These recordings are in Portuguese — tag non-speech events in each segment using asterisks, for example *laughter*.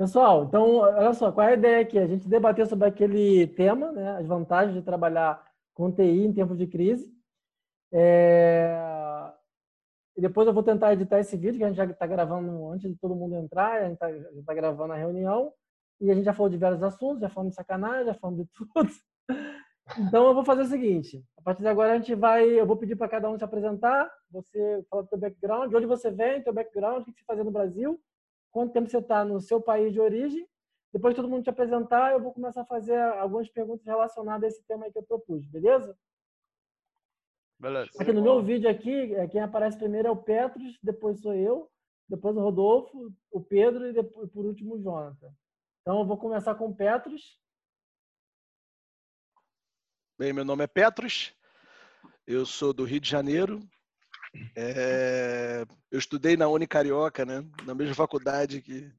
Pessoal, então, olha só, qual é a ideia aqui? A gente debater sobre aquele tema, né, as vantagens de trabalhar com TI em tempos de crise. É... Depois eu vou tentar editar esse vídeo, que a gente já está gravando antes de todo mundo entrar, a gente está tá gravando a reunião. E a gente já falou de vários assuntos, já falamos de sacanagem, já falamos de *laughs* tudo. Então eu vou fazer o seguinte: a partir de agora a gente vai, eu vou pedir para cada um se apresentar. Você fala do seu background, de onde você vem, teu background, o que você faz no Brasil, quanto tempo você está no seu país de origem. Depois de todo mundo te apresentar, eu vou começar a fazer algumas perguntas relacionadas a esse tema aí que eu propus, beleza? Beleza. Aqui no meu vídeo aqui, é, quem aparece primeiro é o Petros, depois sou eu, depois o Rodolfo, o Pedro e depois, por último o Jonathan. Então eu vou começar com o Petros. Bem, meu nome é Petros, eu sou do Rio de Janeiro. É... Eu estudei na Uni Carioca, né? na mesma faculdade que,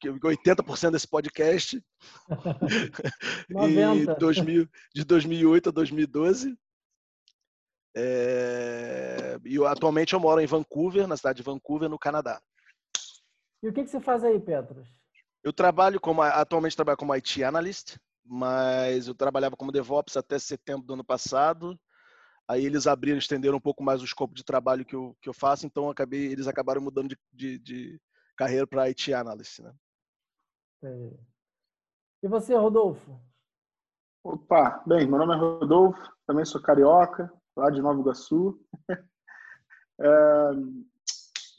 que 80% desse podcast. *laughs* 90. 2000, de 2008 a 2012. É... E eu, atualmente eu moro em Vancouver, na cidade de Vancouver, no Canadá. E o que, que você faz aí, Petros? Eu trabalho como atualmente trabalho como IT analyst mas eu trabalhava como DevOps até setembro do ano passado. Aí eles abriram, estenderam um pouco mais o escopo de trabalho que eu, que eu faço, então eu acabei, eles acabaram mudando de, de, de carreira para IT Analyst. Né? E você, Rodolfo? Opa, bem, meu nome é Rodolfo, também sou carioca, lá de Nova Iguaçu. *laughs* é,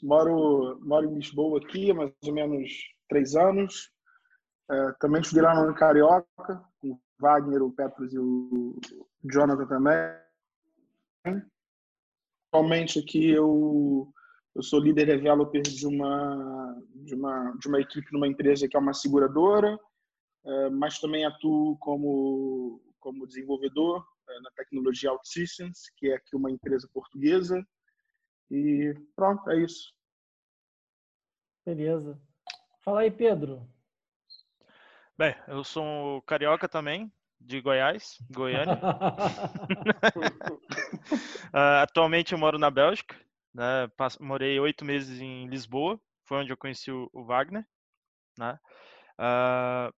moro, moro em Lisboa aqui há mais ou menos três anos. É, também estudei lá no Carioca, com o Wagner, o Petros e o Jonathan também. Atualmente aqui eu, eu sou líder developer de uma, de, uma, de uma equipe numa empresa que é uma seguradora, é, mas também atuo como, como desenvolvedor é, na tecnologia OutSystems, que é aqui uma empresa portuguesa. E pronto, é isso. Beleza. Fala aí, Pedro. Bem, eu sou carioca também, de Goiás, Goiânia. uh, *laughs* *laughs* atualmente eu moro na Bélgica, né? morei oito meses em Lisboa, foi onde eu conheci o, o Wagner. Né? Uh,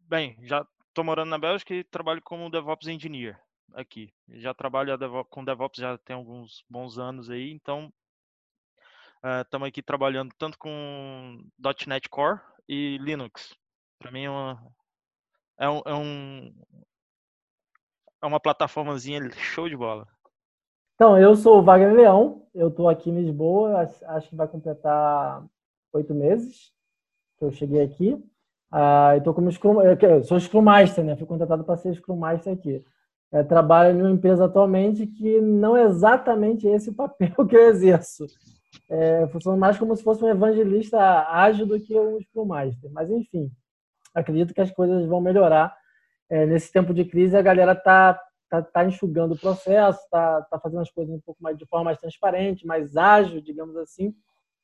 bem, já estou morando na Bélgica e trabalho como DevOps Engineer aqui. Já trabalho com DevOps já tem alguns bons anos aí, então estamos uh, aqui trabalhando tanto com .NET Core e Linux. Para mim é uma, é, um, é, um, é uma plataformazinha show de bola. Então, eu sou o Wagner Leão, eu estou aqui em Lisboa, acho que vai completar oito meses que eu cheguei aqui. Ah, eu como Scrum, eu sou Scrum Master, né? Fui contratado para ser Scrum Master aqui. É, trabalho em uma empresa atualmente que não é exatamente esse o papel *laughs* que eu exerço. É, funciona mais como se fosse um evangelista ágil do que um Scrum Master. Mas, enfim, acredito que as coisas vão melhorar. É, nesse tempo de crise, a galera está tá, tá enxugando o processo, está tá fazendo as coisas um pouco mais de forma mais transparente, mais ágil, digamos assim.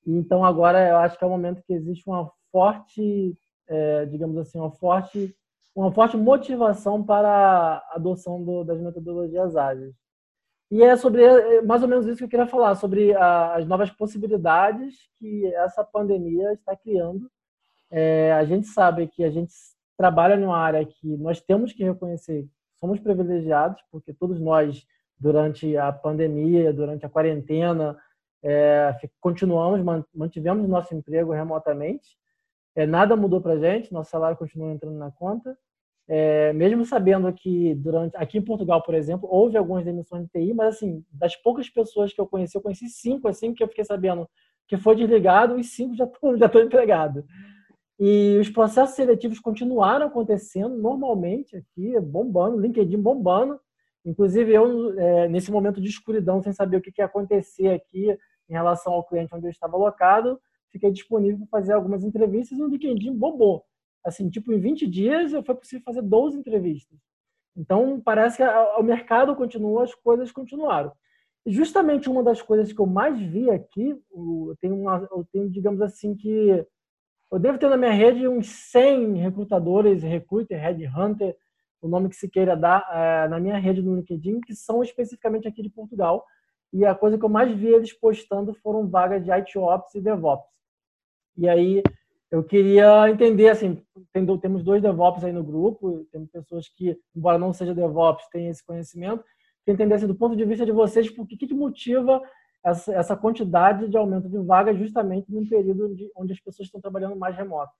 então, agora, eu acho que é o momento que existe uma forte, é, digamos assim, uma forte, uma forte motivação para a adoção do, das metodologias ágeis. E é sobre é mais ou menos isso que eu queria falar, sobre a, as novas possibilidades que essa pandemia está criando é, a gente sabe que a gente trabalha numa área que nós temos que reconhecer, somos privilegiados, porque todos nós, durante a pandemia, durante a quarentena, é, continuamos, mantivemos nosso emprego remotamente. É, nada mudou para a gente, nosso salário continua entrando na conta. É, mesmo sabendo que durante aqui em Portugal, por exemplo, houve algumas demissões de TI, mas assim, das poucas pessoas que eu conheci, eu conheci cinco assim que eu fiquei sabendo que foi desligado e cinco já estão *laughs* já empregados. E os processos seletivos continuaram acontecendo normalmente aqui, bombando, LinkedIn bombando. Inclusive, eu, é, nesse momento de escuridão, sem saber o que, que ia acontecer aqui em relação ao cliente onde eu estava alocado, fiquei disponível para fazer algumas entrevistas e o LinkedIn bombou. Assim, tipo, em 20 dias foi possível fazer 12 entrevistas. Então, parece que o mercado continua, as coisas continuaram. E justamente uma das coisas que eu mais vi aqui, eu tenho, uma, eu tenho digamos assim, que eu devo ter na minha rede uns 100 recrutadores, recruiter, headhunter, o nome que se queira dar, é, na minha rede no LinkedIn, que são especificamente aqui de Portugal. E a coisa que eu mais vi eles postando foram vagas de IT Ops e DevOps. E aí, eu queria entender, assim, temos dois DevOps aí no grupo, temos pessoas que, embora não seja DevOps, têm esse conhecimento, que entender, assim, do ponto de vista de vocês, por que, que motiva essa, essa quantidade de aumento de vagas justamente num período de, onde as pessoas estão trabalhando mais remoto?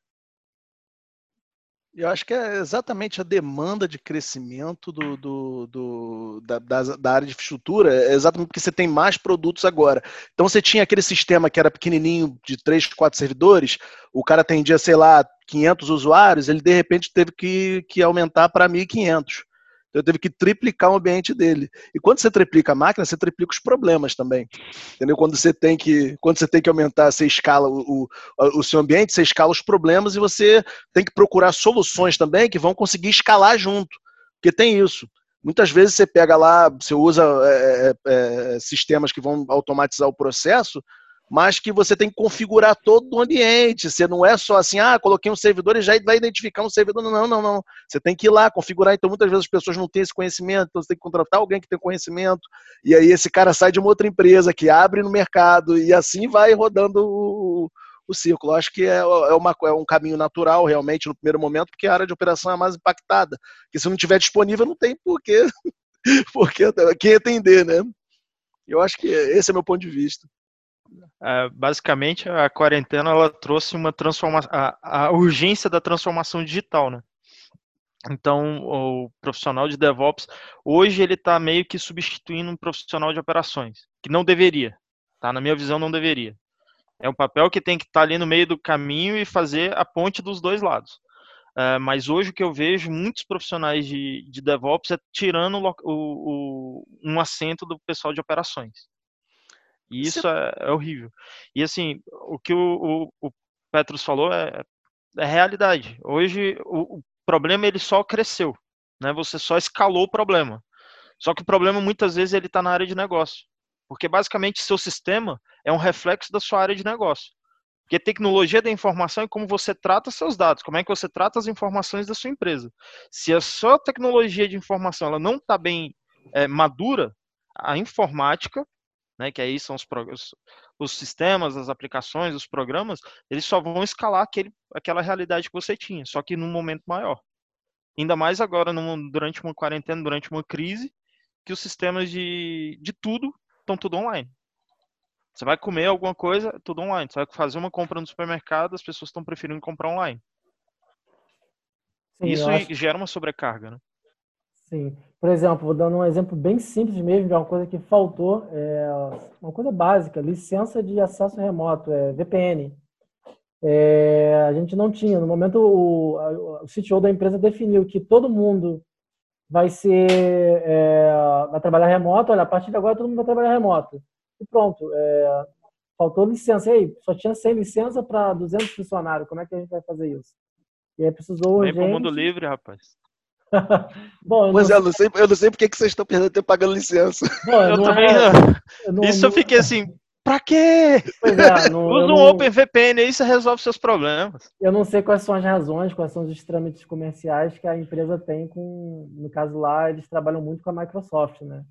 Eu acho que é exatamente a demanda de crescimento do, do, do da, da, área de infraestrutura, é exatamente porque você tem mais produtos agora. Então você tinha aquele sistema que era pequenininho, de três, quatro servidores, o cara atendia, sei lá, 500 usuários, ele de repente teve que, que aumentar para 1.500. Então teve que triplicar o ambiente dele. E quando você triplica a máquina, você triplica os problemas também. Entendeu? Quando você tem que, quando você tem que aumentar, você escala o, o, o seu ambiente, você escala os problemas e você tem que procurar soluções também que vão conseguir escalar junto. Porque tem isso. Muitas vezes você pega lá, você usa é, é, sistemas que vão automatizar o processo, mas que você tem que configurar todo o ambiente. Você não é só assim, ah, coloquei um servidor e já vai identificar um servidor. Não, não, não. Você tem que ir lá configurar. Então, muitas vezes as pessoas não têm esse conhecimento, então você tem que contratar alguém que tem conhecimento. E aí esse cara sai de uma outra empresa que abre no mercado e assim vai rodando o, o círculo. Acho que é, é, uma, é um caminho natural, realmente, no primeiro momento, porque a área de operação é mais impactada. Porque se não tiver disponível, não tem porquê, *laughs* porque quem atender, né? Eu acho que esse é meu ponto de vista. É, basicamente, a quarentena ela trouxe uma transformação, a, a, urgência da transformação digital, né? Então, o profissional de DevOps, hoje ele está meio que substituindo um profissional de operações, que não deveria, tá? Na minha visão, não deveria. É um papel que tem que estar tá ali no meio do caminho e fazer a ponte dos dois lados. É, mas hoje o que eu vejo, muitos profissionais de, de DevOps é tirando o, o, um assento do pessoal de operações. E isso é, é, horrível. E assim, o que o, o, o Petrus falou é, é realidade. Hoje o, o, problema ele só cresceu, né? Você só escalou o problema. Só que o problema muitas vezes ele está na área de negócio, porque basicamente seu sistema é um reflexo da sua área de negócio. Porque tecnologia da informação é como você trata seus dados, como é que você trata as informações da sua empresa. Se a sua tecnologia de informação ela não está bem é, madura, a informática né, que aí são os, os sistemas, as aplicações, os programas, eles só vão escalar aquele, aquela realidade que você tinha, só que num momento maior. Ainda mais agora, num, durante uma quarentena, durante uma crise, que os sistemas de, de tudo estão tudo online. Você vai comer alguma coisa, tudo online. Você vai fazer uma compra no supermercado, as pessoas estão preferindo comprar online. Sim, Isso acho... gera uma sobrecarga, né? Sim. Por exemplo, vou dando um exemplo bem simples mesmo de uma coisa que faltou, é uma coisa básica, licença de acesso remoto, é VPN. É, a gente não tinha. No momento, o, o CTO da empresa definiu que todo mundo vai ser é, vai trabalhar remoto. Olha, a partir de agora todo mundo vai trabalhar remoto. E pronto. É, faltou licença. E aí, só tinha 100 licença para 200 funcionários. Como é que a gente vai fazer isso? E aí precisou. Vem para o mundo livre, rapaz. *laughs* Bom, Mas eu não sei, eu não sei porque que vocês estão perdendo tempo pagando licença. Bom, eu também é... não. Isso não... eu fiquei assim, pra quê? É, não, Usa um não... OpenVPN aí você resolve seus problemas. Eu não sei quais são as razões, quais são os trâmites comerciais que a empresa tem com, no caso lá, eles trabalham muito com a Microsoft, né?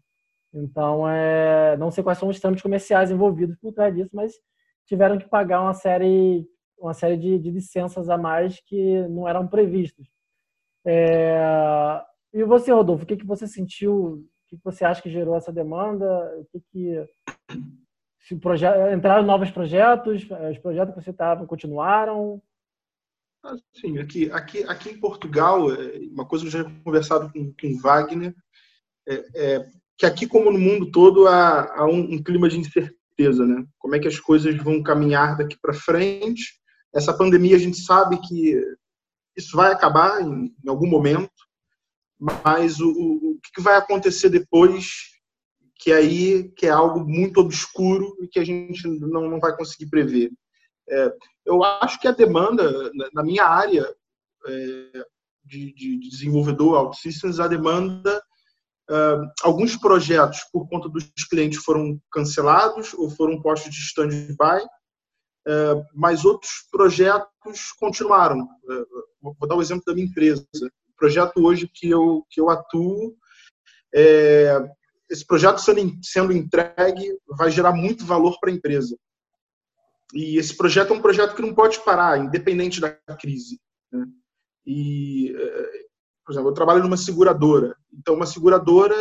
Então, é, não sei quais são os trâmites comerciais envolvidos por trás disso, mas tiveram que pagar uma série, uma série de, de licenças a mais que não eram previstas. É... E você, Rodolfo, o que, que você sentiu? O que, você acha que gerou essa demanda? O que, que... Se proje... entraram novos projetos? Os projetos que você estava continuaram? Sim, aqui, aqui, aqui em Portugal, é, uma coisa que eu já tinha conversado com, com Wagner, é, é, que aqui, como no mundo todo, há, há um, um, clima de incerteza, né? Como é que as coisas vão caminhar daqui para frente? Essa pandemia, a gente sabe que isso vai acabar em, em algum momento, mas o, o, que vai acontecer depois, que aí que é algo muito obscuro e que a gente não, não vai conseguir prever. É, eu acho que a demanda, na minha área é, de, de, desenvolvedor OutSystems, a demanda, uh, alguns projetos, por conta dos clientes, foram cancelados ou foram postos de stand-by, mas outros projetos continuaram. Uh, vou dar o um exemplo da minha empresa. O projeto hoje que eu, que eu atuo, é, esse projeto sendo, sendo entregue vai gerar muito valor para a empresa. e esse projeto é um projeto que não pode parar, independente da crise. Né? E, por exemplo, eu trabalho numa seguradora. Então, uma seguradora,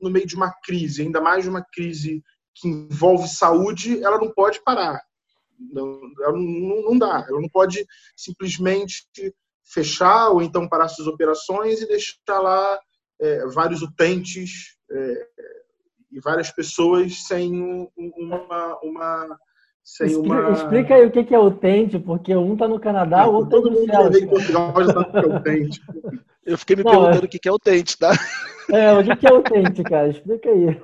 no meio de uma crise, ainda mais de uma crise que envolve saúde, ela não pode parar. Não, não, não dá. Ela não pode simplesmente fechar ou então parar suas operações e deixar lá é, vários utentes é, e várias pessoas sem uma, uma sem explica, uma... explica aí o que é utente, porque um está no Canadá, o outro está no céu. Portugal já tá no utente. Eu fiquei me não, perguntando é... o que é utente, tá? É, o que é utente, cara? Explica aí.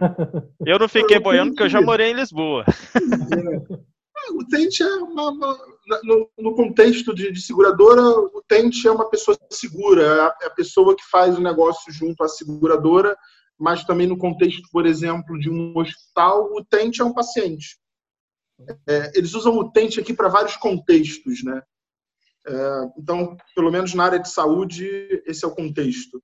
Eu não fiquei boiando porque eu já morei em Lisboa. É. O utente é uma, uma no, no, contexto de, de, seguradora, o utente é uma pessoa segura, é a, é a pessoa que faz o negócio junto à seguradora, mas também no contexto, por exemplo, de um hospital, o utente é um paciente. É, eles usam o utente aqui para vários contextos, né? É, então, pelo menos na área de saúde, esse é o contexto.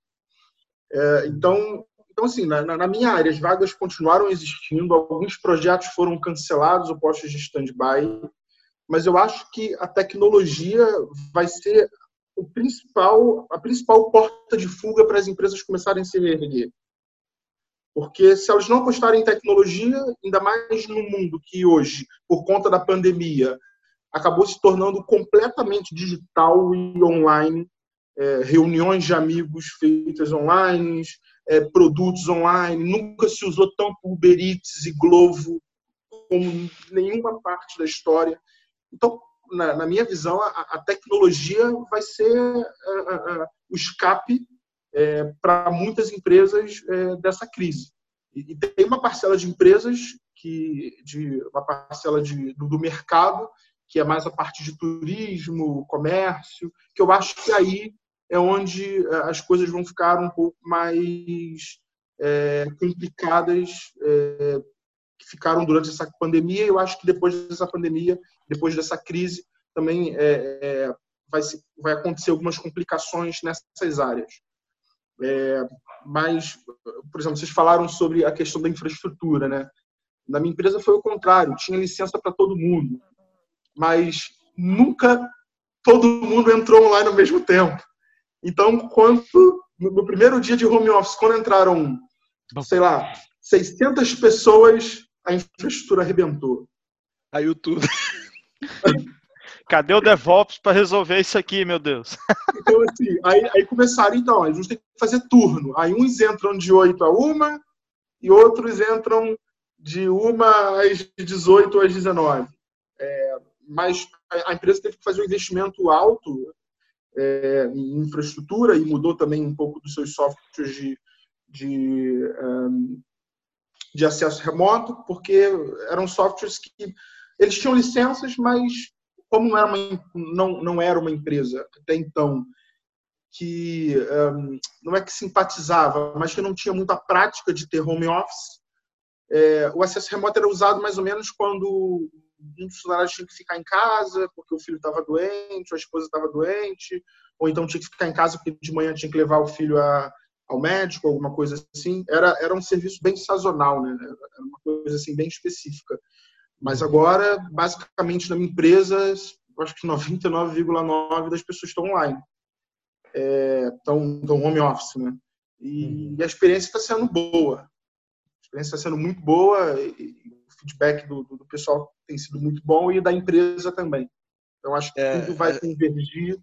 É, então, então, assim, na, na, minha área, as vagas continuaram existindo, alguns projetos foram cancelados ou postos de stand-by, mas eu acho que a tecnologia vai ser o principal, a principal porta de fuga para as empresas começarem a se reerguer. Porque se elas não apostarem em tecnologia, ainda mais no mundo que hoje, por conta da pandemia, acabou se tornando completamente digital e online, é, reuniões de amigos feitas online, é, produtos online, nunca se usou tanto Uber Eats e Glovo como nenhuma parte da história. Então, na, na minha visão, a, a, tecnologia vai ser a, o escape é, para muitas empresas é, dessa crise. E, e, tem uma parcela de empresas que, de uma parcela de, do, do mercado que é mais a parte de turismo, comércio, que eu acho que aí é onde é, as coisas vão ficar um pouco mais é, complicadas, é, que ficaram durante essa pandemia. Eu acho que depois dessa pandemia, depois dessa crise, também é, vai, se, vai acontecer algumas complicações nessas áreas. Mas, por exemplo, vocês falaram sobre a questão da infraestrutura, né? Na minha empresa foi o contrário, tinha licença para todo mundo mas nunca todo mundo entrou online ao mesmo tempo. Então, quando no primeiro dia de home office, quando entraram, sei lá, 600 pessoas, a infraestrutura arrebentou. Aí tudo. *laughs* Cadê o DevOps para resolver isso aqui, meu Deus? Então, assim, aí, aí começaram, então, a gente tem que fazer turno. Aí uns entram de 8 a 1 e outros entram de 1 às 18 às 19. É, mas a empresa teve que fazer um investimento alto é, em infraestrutura e mudou também um pouco dos seus softwares de, de, um, de acesso remoto, porque eram softwares que eles tinham licenças, mas como não era uma, não, não era uma empresa até então que um, não é que simpatizava, mas que não tinha muita prática de ter home office, é, o acesso remoto era usado mais ou menos quando um dos funcionários tinha que ficar em casa porque o filho estava doente, a esposa estava doente, ou então tinha que ficar em casa porque de manhã tinha que levar o filho a, ao médico, alguma coisa assim. Era, era um serviço bem sazonal, né? Era uma coisa assim bem específica. Mas agora, basicamente, na minha empresa, acho que 99,9% das pessoas estão online. Estão, é, home office, né? E, uhum. e a experiência está sendo boa. A experiência está sendo muito boa. E, feedback do, do, pessoal tem sido muito bom e da empresa também. Então, acho que é, tudo vai é... convergir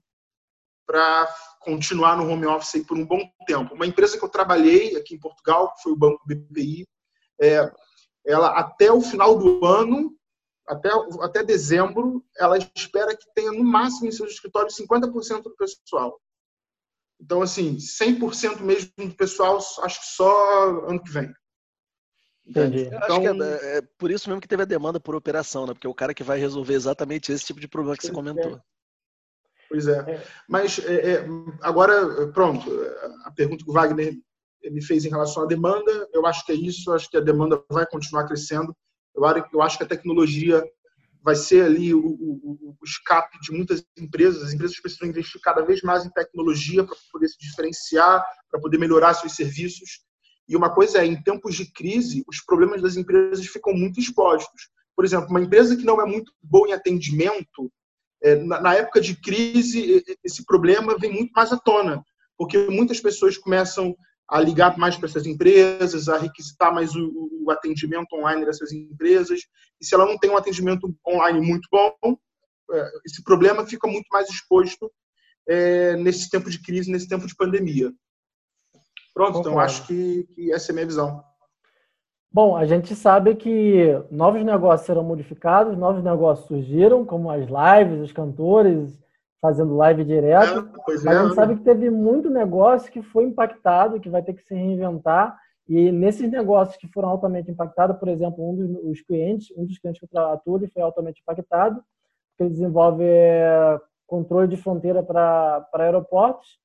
para continuar no home office por um bom tempo. Uma empresa que eu trabalhei aqui em Portugal, que foi o Banco BPI, é, ela até o final do ano, até, até dezembro, ela espera que tenha no máximo em seus escritórios 50% do pessoal. Então, assim, 100% mesmo do pessoal, acho que só ano que vem. Entendi. Eu então... acho que é, então é, é, por isso mesmo que teve a demanda por operação, né? Porque é o cara que vai resolver exatamente esse tipo de problema que você comentou. Pois é. é. Mas é, é, agora, pronto, a pergunta que o Wagner me fez em relação à demanda, eu acho que é isso, eu acho que a demanda vai continuar crescendo. Eu acho que a tecnologia vai ser ali o, o, o escape de muitas empresas. As empresas precisam investir cada vez mais em tecnologia para poder se diferenciar, para poder melhorar seus serviços. E uma coisa é, em tempos de crise, os problemas das empresas ficam muito expostos. por exemplo, uma empresa que não é muito boa em atendimento, é, na, época de crise, esse problema vem muito mais à tona, porque muitas pessoas começam a ligar mais para essas empresas, a requisitar mais o, o, atendimento online dessas empresas. E se ela não tem um atendimento online muito bom, é, esse problema fica muito mais exposto é, nesse tempo de crise, nesse tempo de pandemia. Pronto, então acho que, que essa é a minha visão. Bom, a gente sabe que novos negócios serão modificados, novos negócios surgiram, como as lives, os cantores fazendo live direto. É, mas é, a gente sabe que teve muito negócio que foi impactado, que vai ter que se reinventar. E nesses negócios que foram altamente impactados, por exemplo, um dos clientes, um dos clientes que eu atuo, foi altamente impactado, porque ele desenvolve é, controle de fronteira para aeroportos.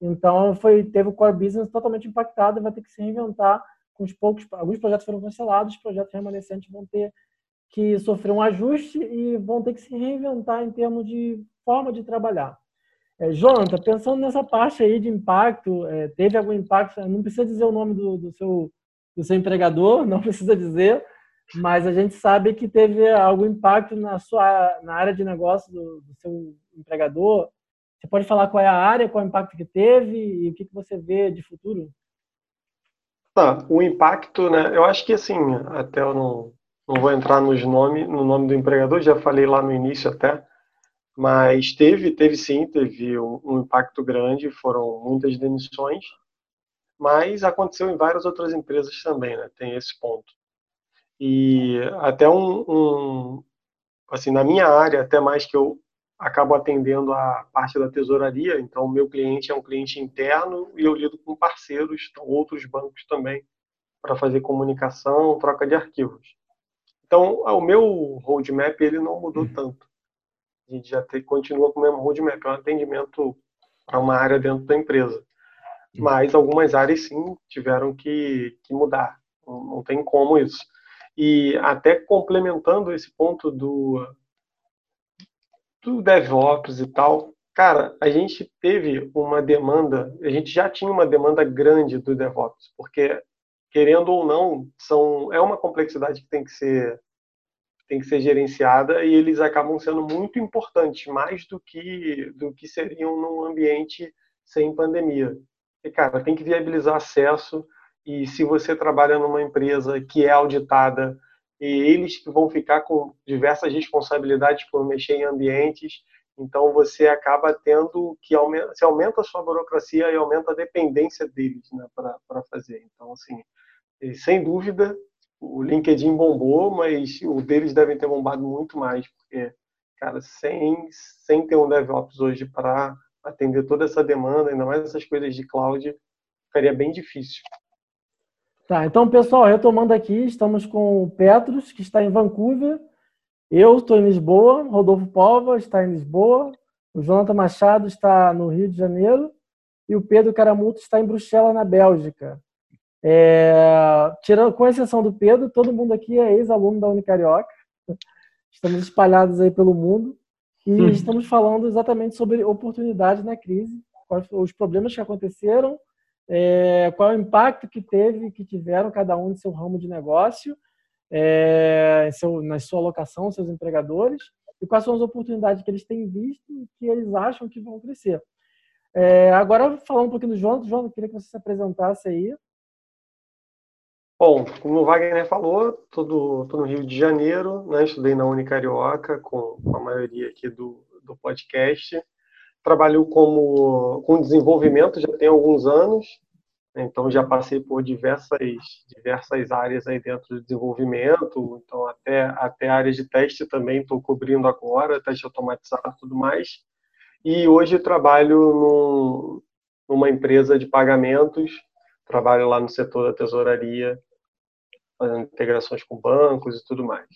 Então, foi, teve o core business totalmente impactado e vai ter que se reinventar com os poucos, alguns projetos foram cancelados, os projetos remanescentes vão ter que sofrer um ajuste e vão ter que se reinventar em termos de forma de trabalhar. É, Jonathan, pensando nessa parte aí de impacto, é, teve algum impacto? Não precisa dizer o nome do, do, seu, do seu empregador, *laughs* não precisa dizer, mas a gente sabe que teve algum impacto na sua na área de negócio do, do seu empregador. Você pode falar qual é a área, qual é o impacto que teve e o que, que você vê de futuro? Tá, o impacto, né? Eu acho que assim, até eu não, não vou entrar nos nome, no nome do empregador, já falei lá no início até, mas teve, teve sim, teve um, um impacto grande, foram muitas demissões, mas aconteceu em várias outras empresas também, né? Tem esse ponto. E até um, um assim, na minha área, até mais que eu acabo atendendo a parte da tesouraria, então o meu cliente é um cliente interno e eu lido com parceiros, então, outros bancos também, para fazer comunicação, troca de arquivos. Então, o meu roadmap ele não mudou uhum. tanto. A gente já continua com o mesmo roadmap, é um atendimento para uma área dentro da empresa. Uhum. Mas algumas áreas sim tiveram que, que mudar, não, não tem como isso. E até complementando esse ponto do, do DevOps e tal, cara, a gente teve uma demanda, a gente já tinha uma demanda grande do DevOps, porque querendo ou não, são é uma complexidade que tem que ser tem que ser gerenciada e eles acabam sendo muito importantes, mais do que do que seriam num ambiente sem pandemia. E cara, tem que viabilizar acesso e se você trabalha numa empresa que é auditada e eles que vão ficar com diversas responsabilidades por mexer em ambientes. Então você acaba tendo que aumenta, aumenta a sua burocracia e aumenta a dependência deles né, para fazer. Então assim, sem dúvida o LinkedIn bombou, mas o deles devem ter bombado muito mais, porque cara, sem sem ter um DevOps hoje para atender toda essa demanda, ainda mais essas coisas de cloud, ficaria bem difícil. Tá, então, pessoal, retomando aqui, estamos com o Petros, que está em Vancouver. Eu estou em Lisboa, Rodolfo Pova está em Lisboa, o Jonathan Machado está no Rio de Janeiro e o Pedro Caramuto está em Bruxelas, na Bélgica. É, tirando, com exceção do Pedro, todo mundo aqui é ex-aluno da Unicarioca. *laughs* Estamos espalhados aí pelo mundo e hum. estamos falando exatamente sobre oportunidades na crise, os problemas que aconteceram é, qual é o impacto que teve, que tiveram cada um em seu ramo de negócio, é, seu, na sua alocação, seus empregadores, e quais são as oportunidades que eles têm visto e que eles acham que vão crescer. É, agora, falando um pouquinho do João, João, eu queria que você se apresentasse aí. Bom, como o Wagner falou, estou no Rio de Janeiro, né, estudei na Unicarioca, com, com a maioria aqui do, do podcast trabalho como com desenvolvimento já tem alguns anos, então já passei por diversas diversas áreas aí dentro do desenvolvimento, então até até áreas de teste também estou cobrindo agora, teste automatizado e tudo mais. E hoje trabalho num, numa empresa de pagamentos, trabalho lá no setor da tesouraria, fazendo integrações com bancos e tudo mais.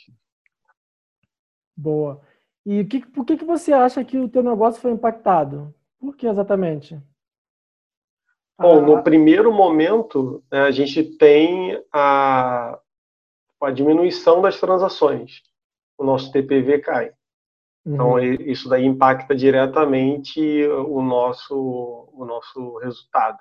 Boa. E que, por que, que você acha que o teu negócio foi impactado? Por que exatamente? Bom, ah, no primeiro momento, né, a gente tem a, a diminuição das transações. O nosso TPV cai. Então, uhum. isso daí impacta diretamente o nosso, o nosso resultado.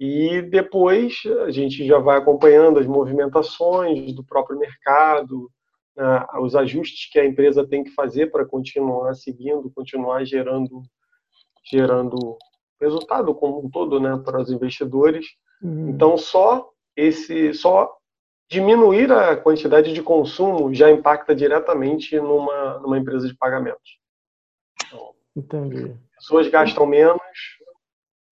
E depois a gente já vai acompanhando as movimentações do próprio mercado, né, os ajustes que a empresa tem que fazer para continuar seguindo, continuar gerando, gerando resultado como um todo, né, para os investidores. Uhum. Então só esse, só diminuir a quantidade de consumo já impacta diretamente numa, numa empresa de pagamentos. Então, Entendi. Pessoas gastam menos,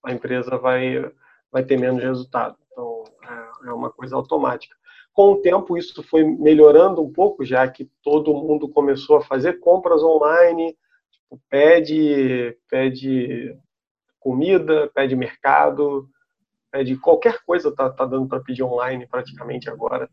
a empresa vai, vai ter menos resultado. Então, é, é uma coisa automática. Com o tempo, isso foi melhorando um pouco, já que todo mundo começou a fazer compras online, tipo, pede, pede comida, pede mercado, pede qualquer coisa tá, tá dando para pedir online praticamente agora.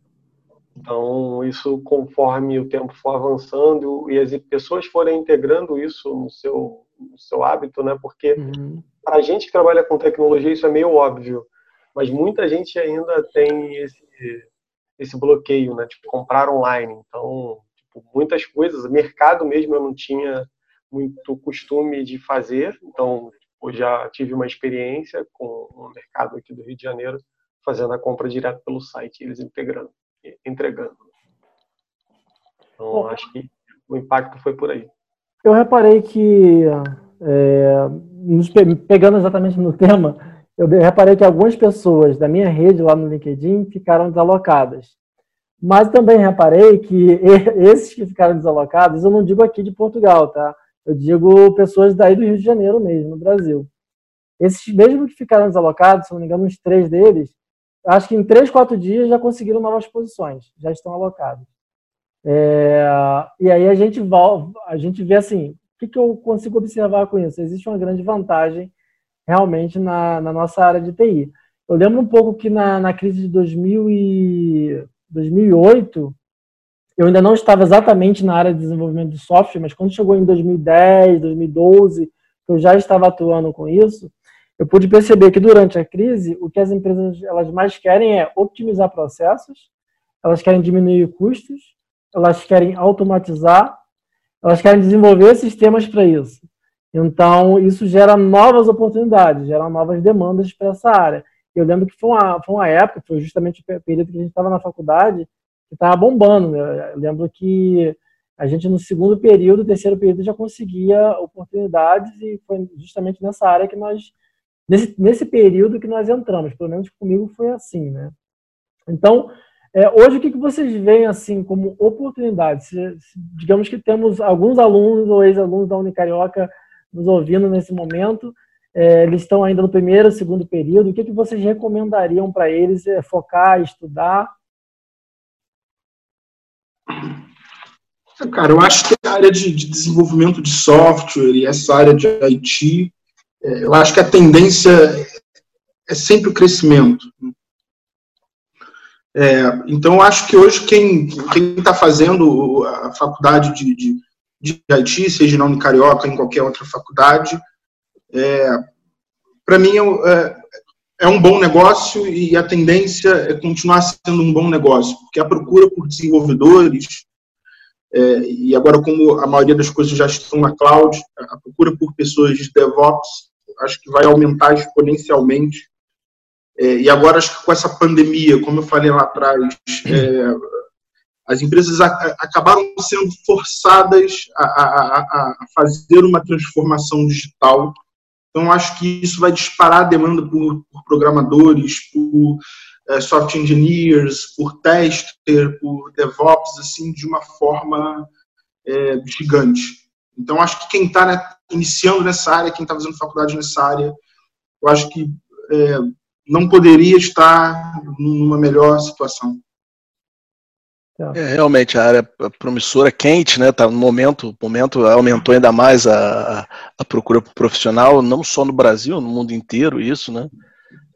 Então, isso conforme o tempo for avançando e as pessoas forem integrando isso no seu, no seu hábito, né? Porque uhum. para a gente que trabalha com tecnologia isso é meio óbvio, mas muita gente ainda tem esse, esse bloqueio, né? Tipo, comprar online. Então, tipo, muitas coisas, mercado mesmo eu não tinha muito costume de fazer, então tipo, já tive uma experiência com o mercado aqui do Rio de Janeiro, fazendo a compra direto pelo site, eles integrando, entregando. Então, Bom, acho que o impacto foi por aí. Eu reparei que, é, pegando exatamente no *laughs* tema, eu reparei que algumas pessoas da minha rede lá no LinkedIn ficaram desalocadas. Mas também reparei que *laughs* esses que ficaram desalocados, eu não digo aqui de Portugal, tá? Eu digo pessoas daí do Rio de Janeiro mesmo, no Brasil. Esses mesmo que ficaram desalocados, se não me engano, uns três deles, acho que em três, quatro dias já conseguiram novas posições, já estão alocados. É, e aí a gente, a gente vê assim, o que, que eu consigo observar com isso? Existe uma grande vantagem realmente na, na nossa área de TI. Eu lembro um pouco que na, na crise de 2000 e 2008, eu ainda não estava exatamente na área de desenvolvimento de software, mas quando chegou em 2010, 2012, eu já estava atuando com isso, eu pude perceber que durante a crise, o que as empresas elas mais querem é optimizar processos, elas querem diminuir custos, elas querem automatizar, elas querem desenvolver sistemas para isso. Então, isso gera novas oportunidades, gera novas demandas para essa área. Eu lembro que foi uma, foi uma época, foi justamente o período que a gente estava na faculdade, que estava bombando. Né? Eu lembro que a gente, no segundo período, terceiro período, já conseguia oportunidades e foi justamente nessa área que nós, nesse, nesse período que nós entramos. Pelo menos comigo foi assim, né? Então, é, hoje, o que, que vocês veem assim como oportunidades? Digamos que temos alguns alunos ou ex-alunos da Unicarioca nos ouvindo nesse momento, é, eles estão ainda no primeiro, segundo período, o que, que vocês recomendariam para eles? É, focar, estudar? Cara, eu acho que a área de, de desenvolvimento de software e essa área de IT, é, eu acho que a tendência é sempre o crescimento. É, então, acho que hoje quem está fazendo a faculdade de, de, de IT, seja na Unicarioca, em qualquer outra faculdade, é, para mim é, é, é um bom negócio e a tendência é continuar sendo um bom negócio, porque a procura por desenvolvedores é, e agora, como a maioria das coisas já estão na cloud, a procura por pessoas de DevOps acho que vai aumentar exponencialmente. É, e agora, acho que com essa pandemia, como eu falei lá atrás, é, as empresas a, acabaram sendo forçadas a, a, fazer uma transformação digital. Então, acho que isso vai disparar a demanda por, por programadores, por é, software engineers, por tester, por DevOps, assim, de uma forma é, gigante. Então, acho que quem está né, iniciando nessa área, quem está fazendo faculdade nessa área, eu acho que é, não poderia estar numa melhor situação. É, realmente, a área promissora quente, né? Tá no momento, momento aumentou ainda mais a, a procura profissional, não só no Brasil, no mundo inteiro, isso, né?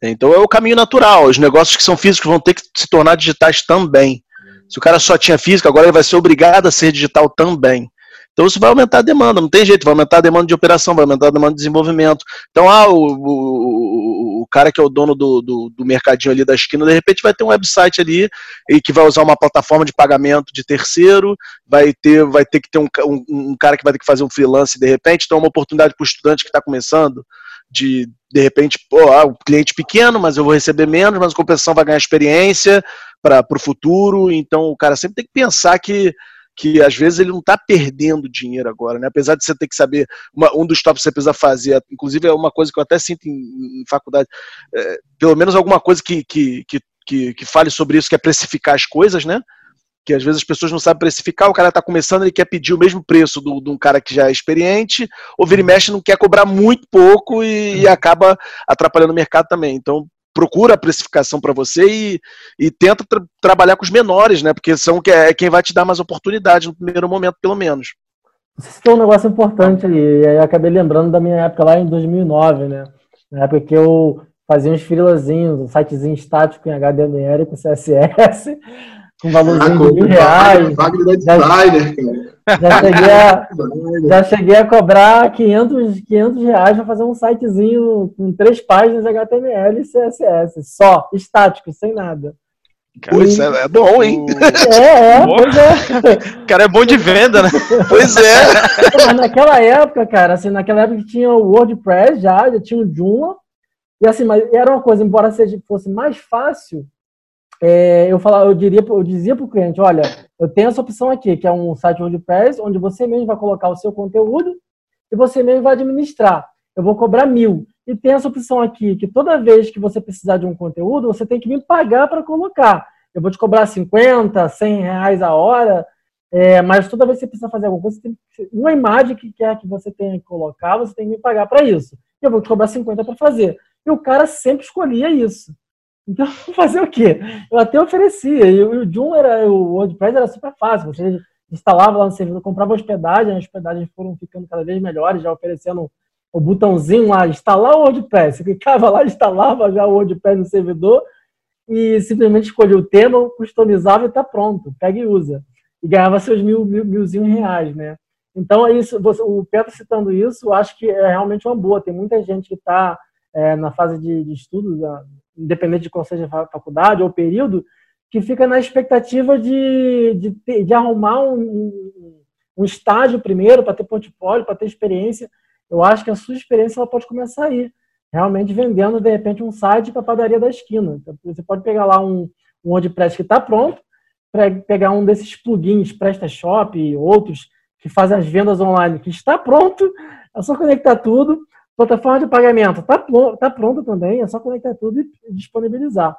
Então é o caminho natural. Os negócios que são físicos vão ter que se tornar digitais também. Se o cara só tinha físico, agora ele vai ser obrigado a ser digital também. Então isso vai aumentar a demanda, não tem jeito, vai aumentar a demanda de operação, vai aumentar a demanda de desenvolvimento. Então, ah, o, o, o cara que é o dono do, do, do, mercadinho ali da esquina, de repente vai ter um website ali e que vai usar uma plataforma de pagamento de terceiro, vai ter, vai ter que ter um, um, um cara que vai ter que fazer um freelance de repente, então é uma oportunidade para o estudante que está começando de de repente, pô, ah, o cliente pequeno, mas eu vou receber menos, mas a compensação vai ganhar experiência para o futuro. Então, o cara sempre tem que pensar que, que às vezes ele não está perdendo dinheiro agora, né? Apesar de você ter que saber, uma, um dos tópicos que você precisa fazer, inclusive é uma coisa que eu até sinto em, em faculdade, é, pelo menos alguma coisa que, que, que, que, que fale sobre isso, que é precificar as coisas, né? que às vezes as pessoas não sabem precificar, o cara está começando, ele quer pedir o mesmo preço de um cara que já é experiente, ou vira e mexe não quer cobrar muito pouco e, e acaba atrapalhando o mercado também. Então, procura a precificação para você e, e tenta tra trabalhar com os menores, né? Porque são que é quem vai te dar mais oportunidade no primeiro momento, pelo menos. Você citou um negócio importante ali, e aí eu acabei lembrando da minha época lá em 2009, né? Na época que eu fazia uns freelazinhos, um sitezinho estático em HTML com CSS, com valorzinho ah, de mil reais. Já, já, cheguei a, *laughs* já cheguei a cobrar 500, 500 reais para fazer um sitezinho com três páginas HTML e CSS, só, estático, sem nada. Cara, isso é, é bom, hein? É, é, *laughs* pois é. O *laughs* cara é bom de venda, né? Pois é. Mas naquela época, cara, assim, naquela época tinha o WordPress já, já tinha o Joomla, e assim, mas era uma coisa, embora seja, fosse mais fácil, é, eu, falava, eu, diria, eu dizia para o cliente, olha, eu tenho essa opção aqui, que é um site WordPress, onde você mesmo vai colocar o seu conteúdo e você mesmo vai administrar. Eu vou cobrar mil. E tem essa opção aqui, que toda vez que você precisar de um conteúdo, você tem que me pagar para colocar. Eu vou te cobrar 50, 100 reais a hora, é, mas toda vez que você precisa fazer alguma coisa, tem, uma imagem que quer que você tenha que colocar, você tem que me pagar para isso. Eu vou te cobrar 50 para fazer. E o cara sempre escolhia isso. Então, *laughs* fazer o quê? Eu até oferecia. E o Joom era, o WordPress era super fácil. Você instalava lá no servidor, comprava hospedagem, as hospedagens foram ficando cada vez melhores, já oferecendo o botãozinho lá, instalar o WordPress. Você clicava lá, instalava já o WordPress no servidor e simplesmente escolhia o tema, customizava e está pronto. Pega e usa. E ganhava seus mil, mil, milzinho reais, né? Então, é isso, você, o Petro citando isso, acho que é realmente uma boa. Tem muita gente que está é, na fase de, de estudo, independente de qual seja a faculdade ou período, que fica na expectativa de, de, de arrumar um, um estágio primeiro, para ter portfólio, para ter experiência. Eu acho que a sua experiência ela pode começar aí, realmente vendendo, de repente, um site para a padaria da esquina. Então, você pode pegar lá um, um WordPress que está pronto, pegar um desses plugins PrestaShop e outros que fazem as vendas online que está pronto, é só conectar tudo, Plataforma de pagamento está tá pronta também, é só conectar tudo e disponibilizar.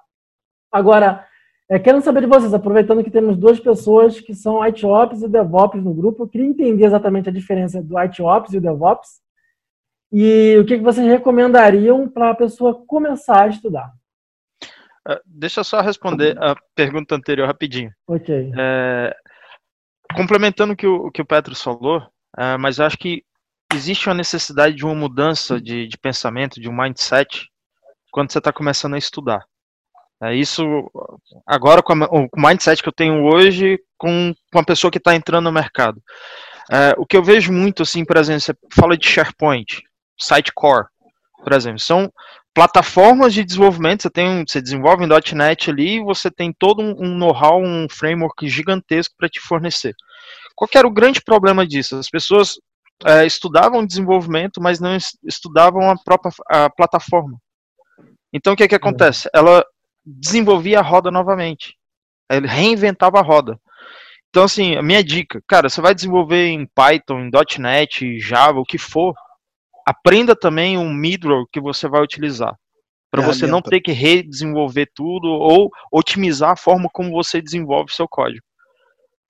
Agora, é, quero saber de vocês, aproveitando que temos duas pessoas que são ITOps e DevOps no grupo, eu queria entender exatamente a diferença do ITOps e o DevOps e o que, que vocês recomendariam para a pessoa começar a estudar. Uh, deixa eu só responder a pergunta anterior rapidinho. Ok. É, complementando o que o, que o Petro falou, uh, mas eu acho que existe uma necessidade de uma mudança de, de pensamento, de um mindset, quando você está começando a estudar. É isso agora com o mindset que eu tenho hoje com, com uma pessoa que está entrando no mercado. É, o que eu vejo muito, assim, por exemplo, você fala de SharePoint, Sitecore, por exemplo, são plataformas de desenvolvimento, você, tem, você desenvolve em .NET ali você tem todo um, um know-how, um framework gigantesco para te fornecer. Qual era o grande problema disso? As pessoas é, estudavam desenvolvimento, mas não estudavam a própria a plataforma. Então o que, que acontece? Ela desenvolvia a roda novamente. Ele reinventava a roda. Então, assim, a minha dica, cara, você vai desenvolver em Python, em .NET, Java, o que for, aprenda também um middleware que você vai utilizar. Para você não ter que redesenvolver tudo ou otimizar a forma como você desenvolve seu código.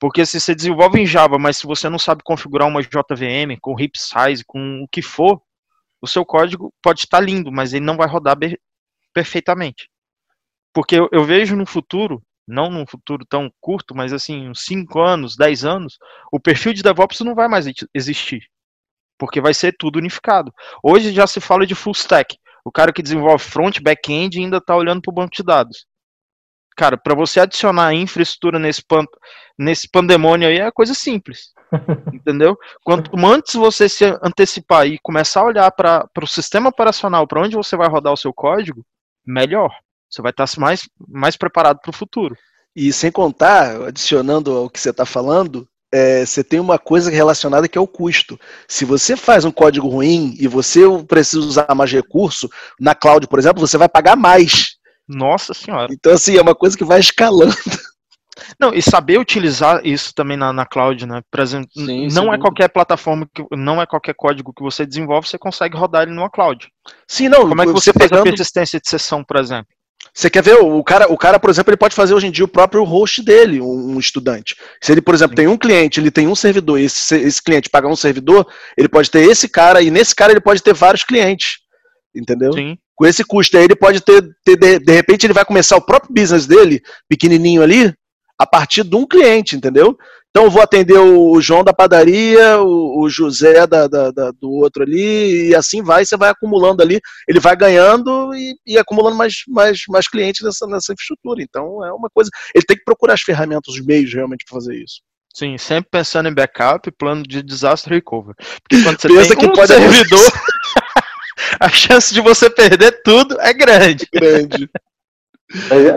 Porque se você desenvolve em Java, mas se você não sabe configurar uma JVM com heap size, com o que for, o seu código pode estar lindo, mas ele não vai rodar perfeitamente. Porque eu, eu vejo no futuro, não num futuro tão curto, mas assim, uns 5 anos, 10 anos, o perfil de DevOps não vai mais existir. Porque vai ser tudo unificado. Hoje já se fala de full stack. O cara que desenvolve front, back-end ainda está olhando para o banco de dados cara, para você adicionar infraestrutura nesse, pan, nesse pandemônio aí é coisa simples. *laughs* entendeu? Quanto antes você se antecipar e começar a olhar para o sistema operacional, para onde você vai rodar o seu código, melhor. Você vai estar mais, mais preparado para o futuro. E sem contar, adicionando ao que você está falando, é, você tem uma coisa relacionada que é o custo. Se você faz um código ruim e você precisa usar mais recurso, na cloud, por exemplo, você vai pagar mais nossa senhora. Então, assim, é uma coisa que vai escalando. *laughs* Não, e saber utilizar isso também na, na cloud, né? Por exemplo, Sim, não é qualquer plataforma, que, não é qualquer código que você desenvolve, você consegue rodar ele numa cloud. Sim, não. Como é que você, faz a persistência de sessão, por exemplo? Você quer ver, o cara, o cara, por exemplo, ele pode fazer hoje em dia o próprio host dele, um, estudante. Se ele, por exemplo, tem um cliente, ele tem um servidor, e esse, esse cliente paga um servidor, ele pode ter esse cara, e nesse cara ele pode ter vários clientes. Entendeu? Sim. Com esse custo aí, ele pode ter, ter de, de repente, ele vai começar o próprio business dele, pequenininho ali, a partir de um cliente, entendeu? Então eu vou atender o João da padaria, o, o José da, da, da, do outro ali, e assim vai, você vai acumulando ali, ele vai ganhando e, e, acumulando mais, mais, mais clientes nessa, nessa infraestrutura. Então é uma coisa. Ele tem que procurar as ferramentas, os meios realmente para fazer isso. Sim, sempre pensando em backup plano de desastre recovery. Porque quando você Pensa tem que um pode *laughs* servidor, a chance de você perder tudo é grande. Grande.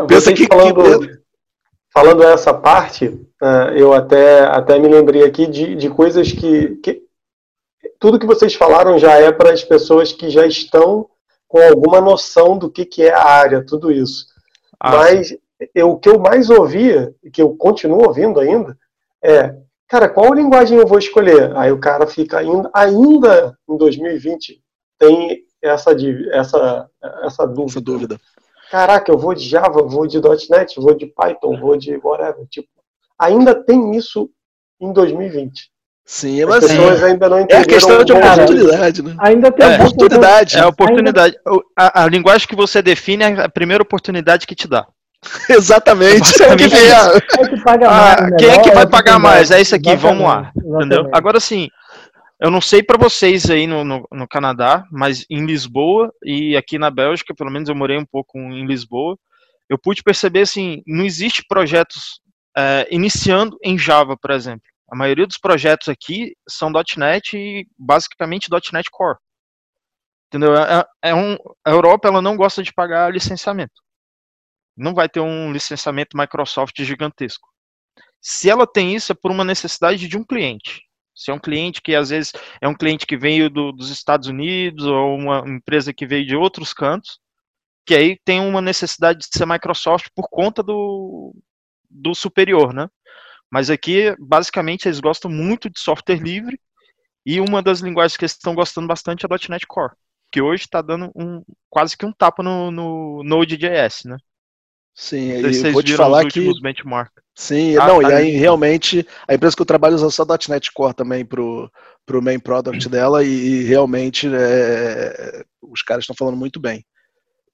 Pensa que- falando, que- falando essa parte, eh, eu até, até me lembrei aqui de, de coisas que, que. Tudo que vocês falaram já é para as pessoas que já estão com alguma noção do que, que é a área, tudo isso. Ah, Mas eu, o que eu mais ouvia, e que eu continuo ouvindo ainda, é, cara, qual linguagem eu vou escolher? Aí o cara fica ainda, ainda em 2020, tem essa, essa, essa dúvida. Essa dúvida. Caraca, eu vou de Java, vou de .NET, vou de Python, vou de whatever. Tipo, ainda tem isso em 2020. Sim, As mas pessoas ainda não é entenderam. a questão de bom oportunidade, né? Ainda tem É, Oportunidade. É a oportunidade. O- A, a linguagem que você define é a primeira oportunidade que te dá. *laughs* Exatamente. É que vier. É que paga Ah, quem é que vai é pagar mais? É isso aqui, Exatamente, vamos lá. Entendeu? exatamente. Agora sim, eu não sei pra vocês aí no, no, no Canadá, mas em Lisboa e aqui na Bélgica, pelo menos eu morei um pouco em Lisboa, eu pude perceber assim, não existe projetos eh, iniciando em Java, por exemplo. A maioria dos projetos aqui são .NET e basicamente .NET Core. Entendeu? É, é um, a Europa ela não gosta de pagar licenciamento. Não vai ter um licenciamento Microsoft gigantesco. Se ela tem isso, é por uma necessidade de um cliente. Se é um cliente que às vezes é um cliente que veio do- dos Estados Unidos ou uma empresa que veio de outros cantos, que aí tem uma necessidade de ser Microsoft por conta do, do superior, né? Mas aqui, basicamente, eles gostam muito de software livre e uma das linguagens que eles estão gostando bastante é a .NET Core, que hoje está dando um, quase que um tapa no, no Node.js, né? Sim, e vocês vou te falar que benchmark. Sim, Ah, não, tá e aí lindo. realmente a empresa que eu trabalho usa só .NET Core também pro, pro main product dela e, e realmente é, os caras estão falando muito bem.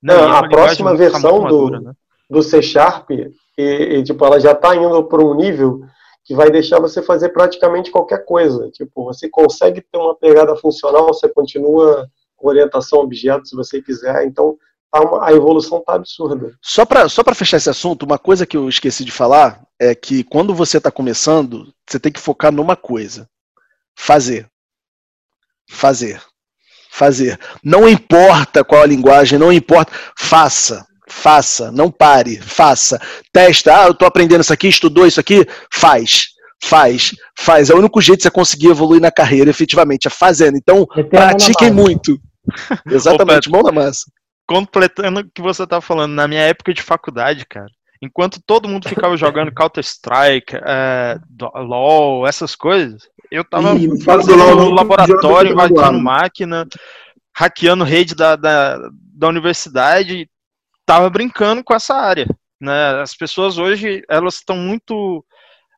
Não, é a próxima versão do- né? do C Sharp, e, e, tipo, ela já está indo para um nível que vai deixar você fazer praticamente qualquer coisa. Tipo, você consegue ter uma pegada funcional, você continua com orientação a objeto se você quiser. Então, a evolução está absurda. Só para só pra fechar esse assunto, uma coisa que eu esqueci de falar é que quando você está começando, você tem que focar numa coisa: fazer. Fazer. Fazer. Não importa qual a linguagem, não importa. Faça. Faça. Não pare. Faça. Testa. Ah, eu estou aprendendo isso aqui, estudou isso aqui? Faz. Faz. Faz. É o único jeito de você conseguir evoluir na carreira, efetivamente, é fazendo. Então, pratiquem muito. *laughs* Exatamente, mão na massa. Completando o que você tá falando, na minha época de faculdade, cara, enquanto todo mundo ficava *laughs* jogando Counter-Strike, é, LOL, essas coisas, eu tava Ih, fazendo LOL, laboratório, invadindo máquina, hackeando rede da, da, da universidade, tava brincando com essa área. Né? As pessoas hoje, elas estão muito.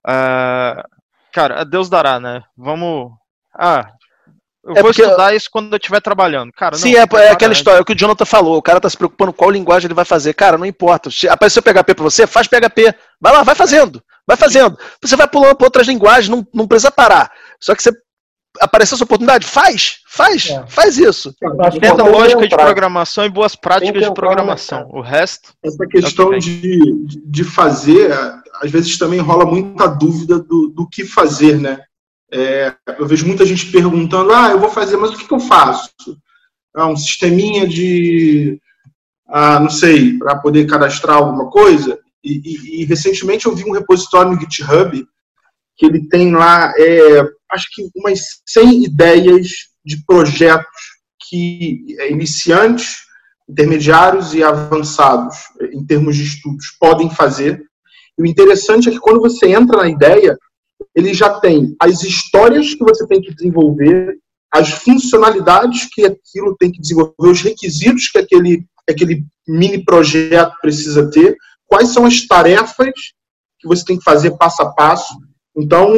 ah, cara, a Deus dará, né? Vamos. Ah, eu É vou porque- estudar isso quando eu estiver trabalhando. Cara, Sim, não, é, é aquela história, é o que o Jonathan falou. O cara tá se preocupando qual linguagem ele vai fazer. Cara, não importa. Se Apareceu PHP pra você, faz PHP. Vai lá, vai fazendo. Vai fazendo. Você vai pulando para outras linguagens, não, não precisa parar. Só que você apareceu essa oportunidade, faz, faz, É. faz isso. Que Tenta é lógica de programação e boas práticas que de programação. O resto, Essa questão Ok. de, de fazer, às vezes também rola muita dúvida do, do que fazer, né? É, eu vejo muita gente perguntando, ah, eu vou fazer, mas o que, que eu faço? Ah, um sisteminha de, ah, não sei, para poder cadastrar alguma coisa. E, e- e recentemente eu vi um repositório no GitHub que ele tem lá, é, acho que umas 100 ideias de projetos que é, iniciantes intermediários e avançados, em termos de estudos, podem fazer. E o interessante é que quando você entra na ideia, ele já tem as histórias que você tem que desenvolver, as funcionalidades que aquilo tem que desenvolver, os requisitos que aquele, aquele mini projeto precisa ter, quais são as tarefas que você tem que fazer passo a passo. Então,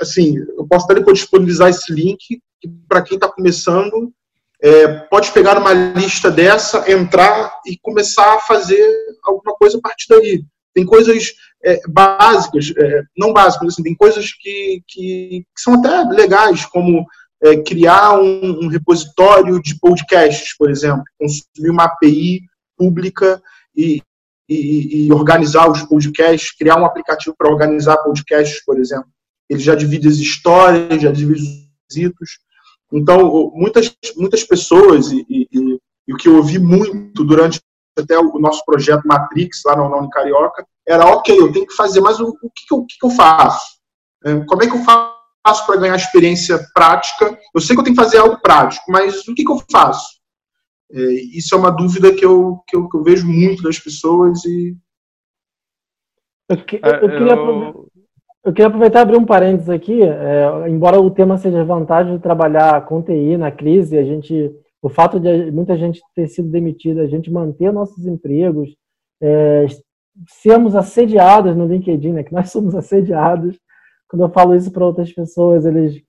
assim, eu posso até depois disponibilizar esse link, para quem está começando, é, pode pegar uma lista dessa, entrar e começar a fazer alguma coisa a partir daí. Tem coisas é, básicas, é, não básicas, assim, tem coisas que, que, que são até legais, como é, criar um, um, repositório de podcasts, por exemplo, construir uma API pública e, e, e organizar os podcasts, criar um aplicativo para organizar podcasts, por exemplo. Ele já divide as histórias, já divide os requisitos. Então, muitas, muitas pessoas, e, e, e, o que eu ouvi muito durante até o nosso projeto Matrix, lá na Unicarioca, era, ok, eu tenho que fazer, mas o, o, que, que, eu, o que, que eu faço? É, como é que eu faço para ganhar experiência prática? Eu sei que eu tenho que fazer algo prático, mas o que, que eu faço? É, isso é uma dúvida que eu, que eu, que eu vejo muito das pessoas e... Eu, que, eu, eu queria... Eu eu queria aproveitar e abrir um parênteses aqui. É, embora o tema seja a vantagem de trabalhar com TI na crise, a gente, o fato de muita gente ter sido demitida, a gente manter nossos empregos, é, sermos assediados no LinkedIn, né, que nós somos assediados. Quando eu falo isso para outras pessoas, eles,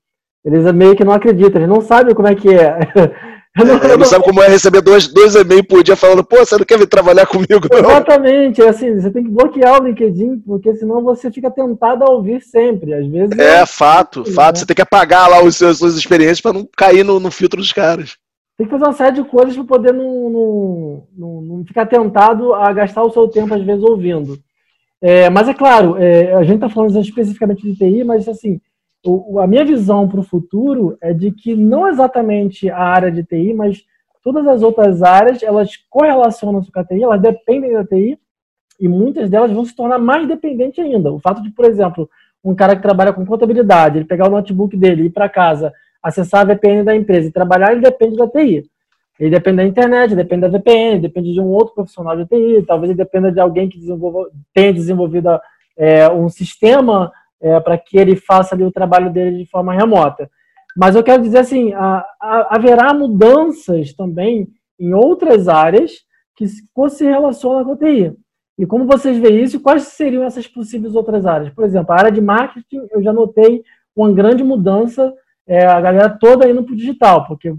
eles meio que não acreditam, eles não sabem como é que é. *laughs* Eu não, é, não sabe como é receber dois, dois e-mails por dia falando, pô, você não quer vir trabalhar comigo? Não? Exatamente, é assim, você tem que bloquear o LinkedIn, porque senão você fica tentado a ouvir sempre. Às vezes. É, é fato, fato. Né? Você tem que apagar lá os seus, suas experiências para não cair no, no, filtro dos caras. Tem que fazer uma série de coisas para poder não, não, não, não, ficar tentado a gastar o seu tempo, às vezes, ouvindo. É, mas é claro, é, a gente está falando especificamente de TI, mas assim, o, a minha visão para o futuro é de que não exatamente a área de TI, mas todas as outras áreas, elas correlacionam-se com a TI, elas dependem da TI, e muitas delas vão se tornar mais dependentes ainda. O fato de, por exemplo, um cara que trabalha com contabilidade, ele pegar o notebook dele, ir para casa, acessar a VPN da empresa e trabalhar, ele depende da TI. Ele depende da internet, depende da VPN, depende de um outro profissional de TI, talvez ele dependa de alguém que tenha desenvolvido é, um sistema é, para que ele faça ali o trabalho dele de forma remota. Mas eu quero dizer assim, a, a, haverá mudanças também em outras áreas que se relacionam com a TI. E como vocês veem isso, quais seriam essas possíveis outras áreas? Por exemplo, a área de marketing, eu já notei uma grande mudança, é, a galera toda indo para o digital, porque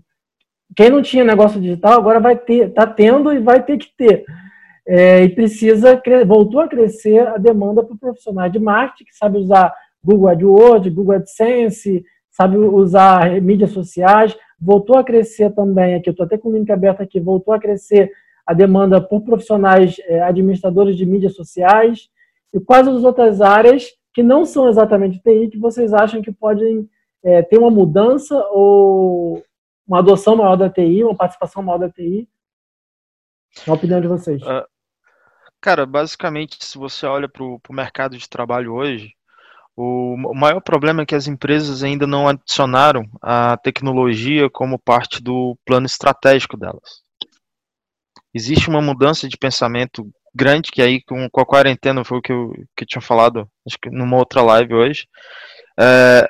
quem não tinha negócio digital agora vai ter, está tendo e vai ter que ter. É, e precisa, voltou a crescer a demanda por profissionais de marketing que sabe usar Google AdWords, Google AdSense, sabe usar mídias sociais, voltou a crescer também, aqui eu estou até com o link aberto aqui, voltou a crescer a demanda por profissionais é, administradores de mídias sociais e quais as outras áreas que não são exatamente TI que vocês acham que podem é, ter uma mudança ou uma adoção maior da TI, uma participação maior da TI a opinião de vocês. Uh, cara, basicamente, se você olha para o mercado de trabalho hoje, o, o maior problema é que as empresas ainda não adicionaram a tecnologia como parte do plano estratégico delas. Existe uma mudança de pensamento grande, que aí com, com a quarentena foi o que eu, que eu tinha falado, acho que numa outra live hoje. É,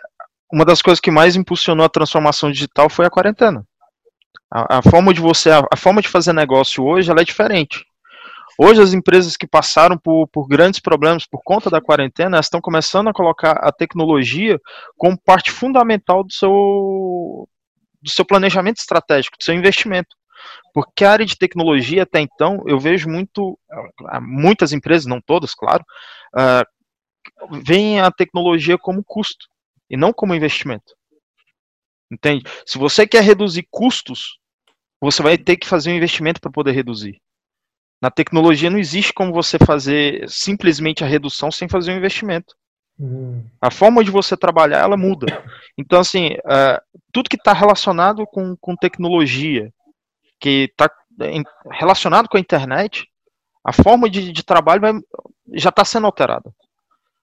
uma das coisas que mais impulsionou a transformação digital foi a quarentena. A, a, forma de você, a, a, forma de fazer negócio hoje, ela é diferente. Hoje as empresas que passaram por, por grandes problemas por conta da quarentena, elas estão começando a colocar a tecnologia como parte fundamental do seu, do seu planejamento estratégico, do seu investimento. Porque a área de tecnologia, até então, eu vejo muito, muitas empresas, não todas, claro, uh, veem a tecnologia como custo e não como investimento. Entende? Se você quer reduzir custos, você vai ter que fazer um investimento para poder reduzir. Na tecnologia não existe como você fazer simplesmente a redução sem fazer um investimento. Uhum. A forma de você trabalhar, ela muda. Então, assim, uh, tudo que está relacionado com, com tecnologia, que está relacionado com a internet, a forma de, de trabalho vai, já está sendo alterada.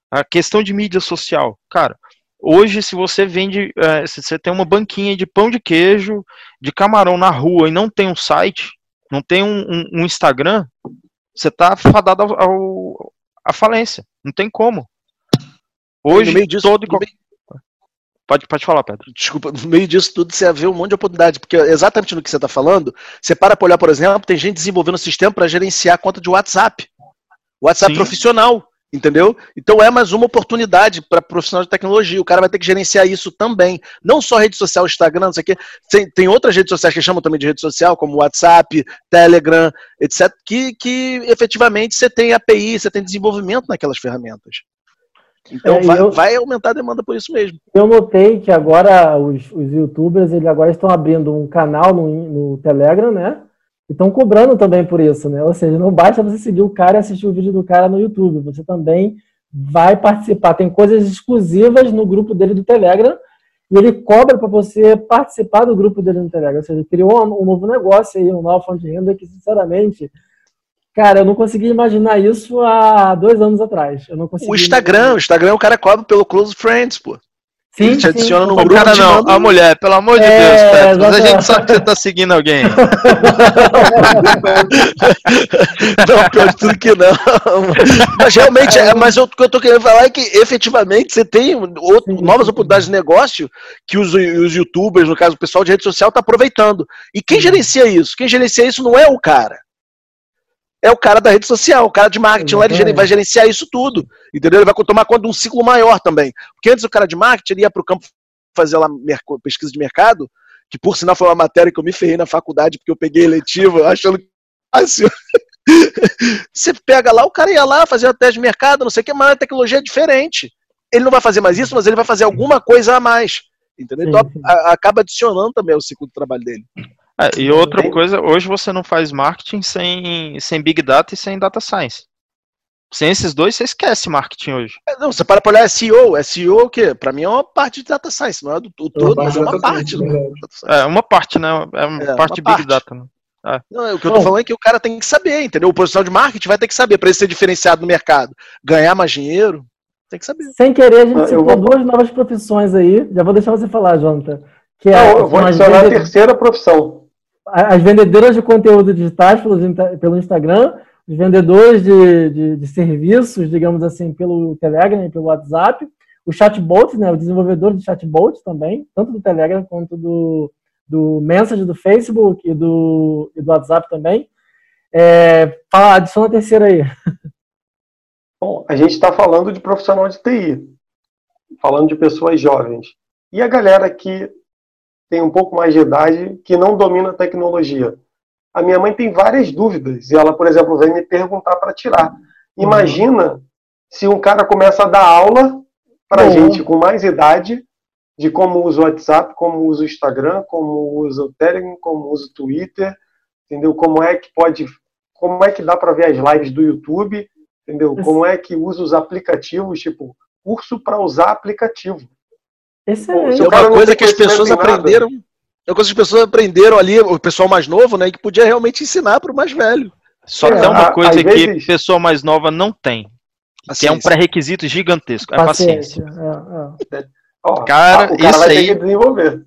A questão de mídia social, cara, Hoje, se você vende, é, se você tem uma banquinha de pão de queijo, de camarão na rua e não tem um site, não tem um, um, um Instagram, você está fadado ao, ao, à falência. Não tem como. Hoje, no meio disso, todo. no meio- Pode, pode falar, Pedro. desculpa, no meio disso tudo você vê um monte de oportunidade, porque exatamente no que você está falando, você para para olhar, por exemplo, tem gente desenvolvendo um sistema para gerenciar a conta de WhatsApp. WhatsApp Sim. profissional, entendeu? Então é mais uma oportunidade para profissional de tecnologia. O cara vai ter que gerenciar isso também. Não só rede social, Instagram, não sei o quê. Tem, tem outras redes sociais que chamam também de rede social, como WhatsApp, Telegram, etc., que, que efetivamente você tem API, você tem desenvolvimento naquelas ferramentas. Então É, vai, eu- vai aumentar a demanda por isso mesmo. Eu notei que agora os, os youtubers eles agora estão abrindo um canal no, no Telegram, né? E estão cobrando também por isso, né? Ou seja, não basta você seguir o cara e assistir o vídeo do cara no YouTube, você também vai participar. Tem coisas exclusivas no grupo dele do Telegram e ele cobra para você participar do grupo dele no Telegram. Ou seja, ele criou um, um novo negócio aí, uma nova fonte de renda que, sinceramente, cara, eu não conseguia imaginar isso há dois anos atrás. Eu não conseguia O Instagram, o Instagram o cara cobra pelo Close Friends, pô. Sim, Ele te sim. adiciona no O grupo. cara não, manda a mulher, pelo amor de É, Deus, Pedro. Mas a gente sabe que você tá seguindo alguém. *laughs* Não, pior de tudo que não. Mas realmente, é, mas eu- o que eu tô querendo falar é que efetivamente você tem outro- novas oportunidades de negócio que os, os youtubers, no caso o pessoal de rede social, tá aproveitando. E quem gerencia isso? Quem gerencia isso não é o cara. É o cara da rede social, o cara de marketing lá, ele vai gerenciar isso tudo. Entendeu? Ele vai tomar conta de um ciclo maior também. Porque antes o cara de marketing ia para o campo fazer lá pesquisa de mercado, que por sinal foi uma matéria que eu me ferrei na faculdade, porque eu peguei eletiva *laughs* achando que fácil. *laughs* Você pega lá, o cara ia lá fazer o teste de mercado, não sei o que, mas a tecnologia é diferente. Ele não vai fazer mais isso, mas ele vai fazer alguma coisa a mais. Entendeu? Então acaba adicionando também o ciclo de trabalho dele. É, e outra Tem- coisa, hoje você não faz marketing sem, sem Big Data e sem Data Science. Sem esses dois, você esquece marketing hoje. É, Não, você para pra olhar SEO. SEO é o quê? Pra mim é uma parte de data science, não é do, do todo, mas é uma parte. do data science. É uma parte, né? É uma É, parte uma de Big parte. Data. Né? Não, o que eu tô Bom. falando é que o cara tem que saber, entendeu? O profissional de marketing vai ter que saber para ele ser diferenciado no mercado, ganhar mais dinheiro, tem que saber. Sem querer, a gente Ah, citou vou- duas novas profissões aí. Já vou deixar você falar, Jonathan. Que é, Não, eu vou adicionar a terceira profissão. As vendedoras de conteúdo digitais pelo, pelo Instagram, os vendedores de, de, de serviços, digamos assim, pelo Telegram e pelo WhatsApp, o chatbot, né, o desenvolvedor de chatbot também, tanto do Telegram quanto do, do Message do Facebook e do, e do WhatsApp também. É, adiciona a terceira aí. Bom, a gente está falando de profissional de TI, falando de pessoas jovens. E a galera que tem um pouco mais de idade, que não domina a tecnologia. A minha mãe tem várias dúvidas, e ela, por exemplo, vem me perguntar para tirar. Imagina se um cara começa a dar aula para gente com mais idade de como usa o WhatsApp, como usa o Instagram, como usa o Telegram, como usa o Twitter, entendeu? Como é que pode, como é que dá para ver as lives do YouTube, entendeu? Como é que usa os aplicativos, tipo, curso para usar aplicativo. Excelente. É cara uma coisa que as pessoas aprenderam. É uma coisa que as pessoas aprenderam ali, o pessoal mais novo, né? Que podia realmente ensinar para o mais velho. Só É, tem uma a- coisa que vezes- pessoa mais nova não tem. Que é um pré-requisito gigantesco. É paciência. É, é. Ó, Cara, o cara isso vai aí- ter que desenvolver.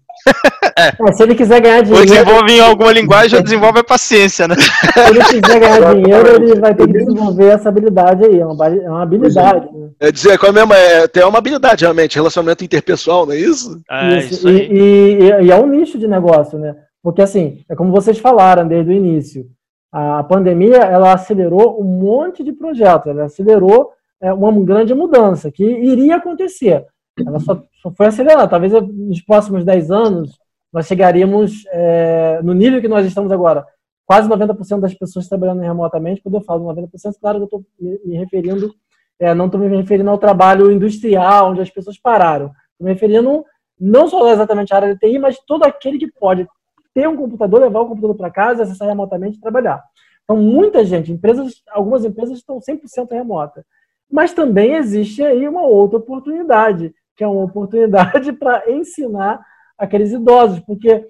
É, se ele quiser ganhar Ou dinheiro, desenvolve em alguma linguagem ou *laughs* desenvolve a paciência, né? se ele quiser ganhar dinheiro, ele vai ter que desenvolver essa habilidade aí. É uma, habilidade- é uma habilidade. né? É dizer, qual é mesmo? É, tem uma habilidade realmente, relacionamento interpessoal, não é isso? É Isso, isso aí. E, e- e é um nicho de negócio, né? Porque assim, é como vocês falaram desde o início, a pandemia ela acelerou um monte de projetos, ela acelerou é, uma grande mudança que iria acontecer. Ela só foi acelerada. Talvez nos próximos 10 anos nós chegaríamos é, no nível que nós estamos agora. Quase 90% das pessoas trabalhando remotamente. Quando eu falo 90%, claro que eu estou me referindo, é, não estou me referindo ao trabalho industrial, onde as pessoas pararam. Estou me referindo não só exatamente à área de TI, mas todo aquele que pode ter um computador, levar o computador para casa, acessar remotamente e trabalhar. Então, muita gente, empresas, algumas empresas estão 100% remota. Mas também existe aí uma outra oportunidade, que é uma oportunidade *laughs* para ensinar aqueles idosos, porque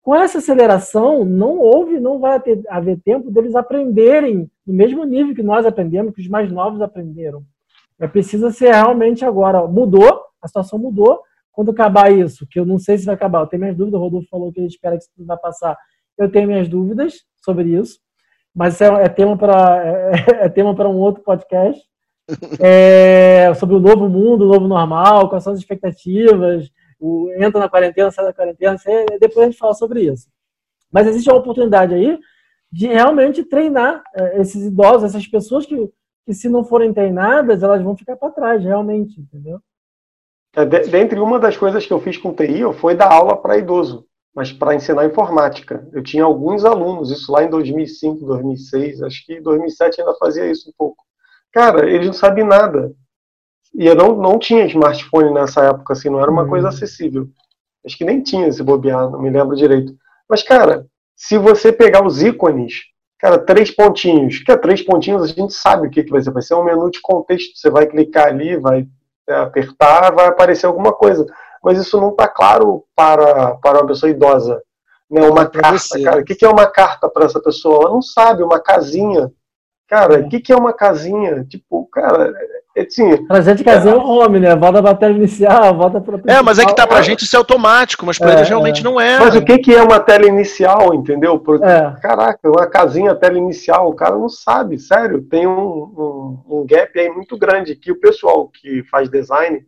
com essa aceleração não houve, não vai ter, haver tempo deles aprenderem no mesmo nível que nós aprendemos, que os mais novos aprenderam. É preciso ser realmente agora. Mudou, a situação mudou. Quando acabar isso, que eu não sei se vai acabar, eu tenho minhas dúvidas, o Rodolfo falou que ele espera que isso vai passar. Eu tenho minhas dúvidas sobre isso, mas é, é tema para *laughs* é, é tema para um outro podcast. É, sobre o novo mundo, o novo normal, quais são as expectativas, o, entra na quarentena, sai da quarentena, depois a gente fala sobre isso. Mas existe uma oportunidade aí de realmente treinar é, esses idosos, essas pessoas que, que se não forem treinadas, elas vão ficar para trás, realmente, entendeu? É, dentre uma das coisas que eu fiz com TI foi dar aula para idoso, mas para ensinar informática. Eu tinha alguns alunos, isso lá em 2005, 2006, acho que em 2007 ainda fazia isso um pouco. Cara, eles não sabem nada. E eu não, não tinha smartphone nessa época, assim, não era uma uhum. coisa acessível. Acho que nem tinha esse bobear, não me lembro direito. Mas, cara, se você pegar os ícones, cara, três pontinhos, que é três pontinhos, a gente sabe o que, que vai ser. Vai ser um menu de contexto. Você vai clicar ali, vai é, apertar, vai aparecer alguma coisa. Mas isso não está claro para, para uma pessoa idosa. Né? Uma carta, cara. O que, que é uma carta para essa pessoa? Ela não sabe, uma casinha. Cara, o que, que é uma casinha? Tipo, cara, é assim. Pra gente casinha é o home, né? Volta a bateria inicial, volta para É, mas é que tá pra gente isso é automático, mas pra é, eles realmente é. não é. Mas o que, que é uma tela inicial, entendeu? Porque, é. Caraca, uma casinha tela inicial, o cara não sabe, sério. Tem um, um, um gap aí muito grande que o pessoal que faz design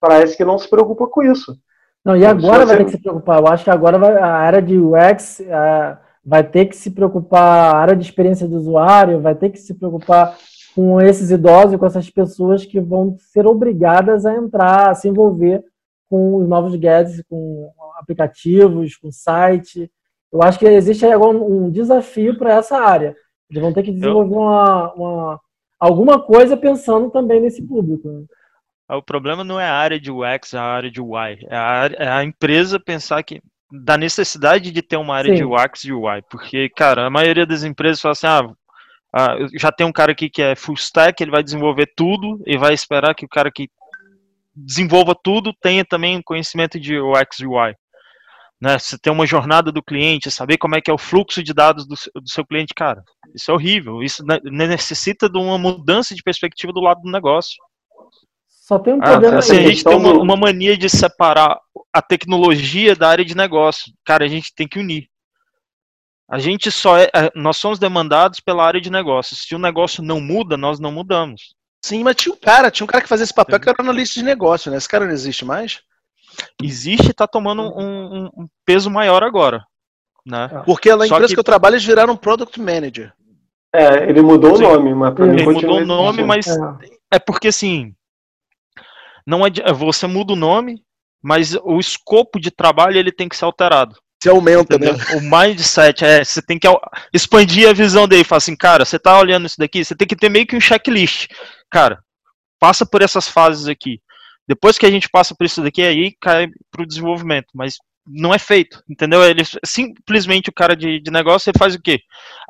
parece que não se preocupa com isso. Não, e agora vai ter que se preocupar. Eu acho que agora vai, a área de UX. A vai ter que se preocupar, a área de experiência do usuário vai ter que se preocupar com esses idosos, com essas pessoas que vão ser obrigadas a entrar, a se envolver com os novos gadgets, com aplicativos, com site. Eu acho que existe agora um desafio para essa área. Eles vão ter que desenvolver uma, uma, alguma coisa pensando também nesse público. Né? O problema não é a área de UX, é a área de UI. É a, é a empresa pensar que da necessidade de ter uma área Sim. de UX e UI, porque, cara, a maioria das empresas fala assim, ah, ah, já tem um cara aqui que é full stack, ele vai desenvolver tudo e vai esperar que o cara que desenvolva tudo tenha também conhecimento de UX e UI. Né, você tem uma jornada do cliente, saber como é que é o fluxo de dados do, do seu cliente, cara, isso é horrível. Isso necessita de uma mudança de perspectiva do lado do negócio. Só tem um ah, problema. Ah, assim, a gente tem uma, uma, mania de separar a tecnologia da área de negócio. Cara, a gente tem que unir. A gente só é. Nós somos demandados pela área de negócios. Se o negócio não muda, nós não mudamos. Sim, mas tinha um cara, tinha um cara que fazia esse papel que era analista de negócio, né? Esse cara não existe mais? Existe e está tomando um, um, peso maior agora. Né? Porque na empresa que... que eu trabalho, eles viraram Product Manager. É, ele mudou Sim. o nome, mas pra ele mim mudou o nome, mas é. é porque assim, não é, você muda o nome, mas o escopo de trabalho ele tem que ser alterado. Se aumenta, entendeu? né? O mindset é, você tem que expandir a visão dele, falar assim, cara, você tá olhando isso daqui, você tem que ter meio que um checklist. Cara, passa por essas fases aqui. Depois que a gente passa por isso daqui, aí cai pro desenvolvimento, mas não é feito, entendeu? Ele simplesmente o cara de, de negócio ele faz o quê?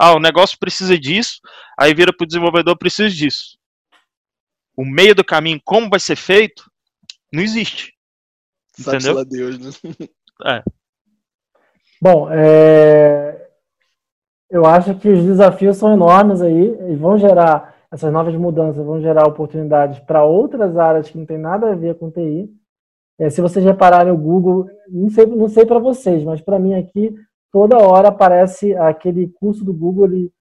Ah, o negócio precisa disso, aí vira pro desenvolvedor precisa disso o meio do caminho, como vai ser feito, não existe. Sabe entendeu? Deus, né? É. Bom, é... eu acho que os desafios são enormes aí, e vão gerar, essas novas mudanças vão gerar oportunidades para outras áreas que não tem nada a ver com TI. É, se vocês repararem o Google, não sei, não sei para vocês, mas para mim aqui, toda hora aparece aquele curso do Google, ele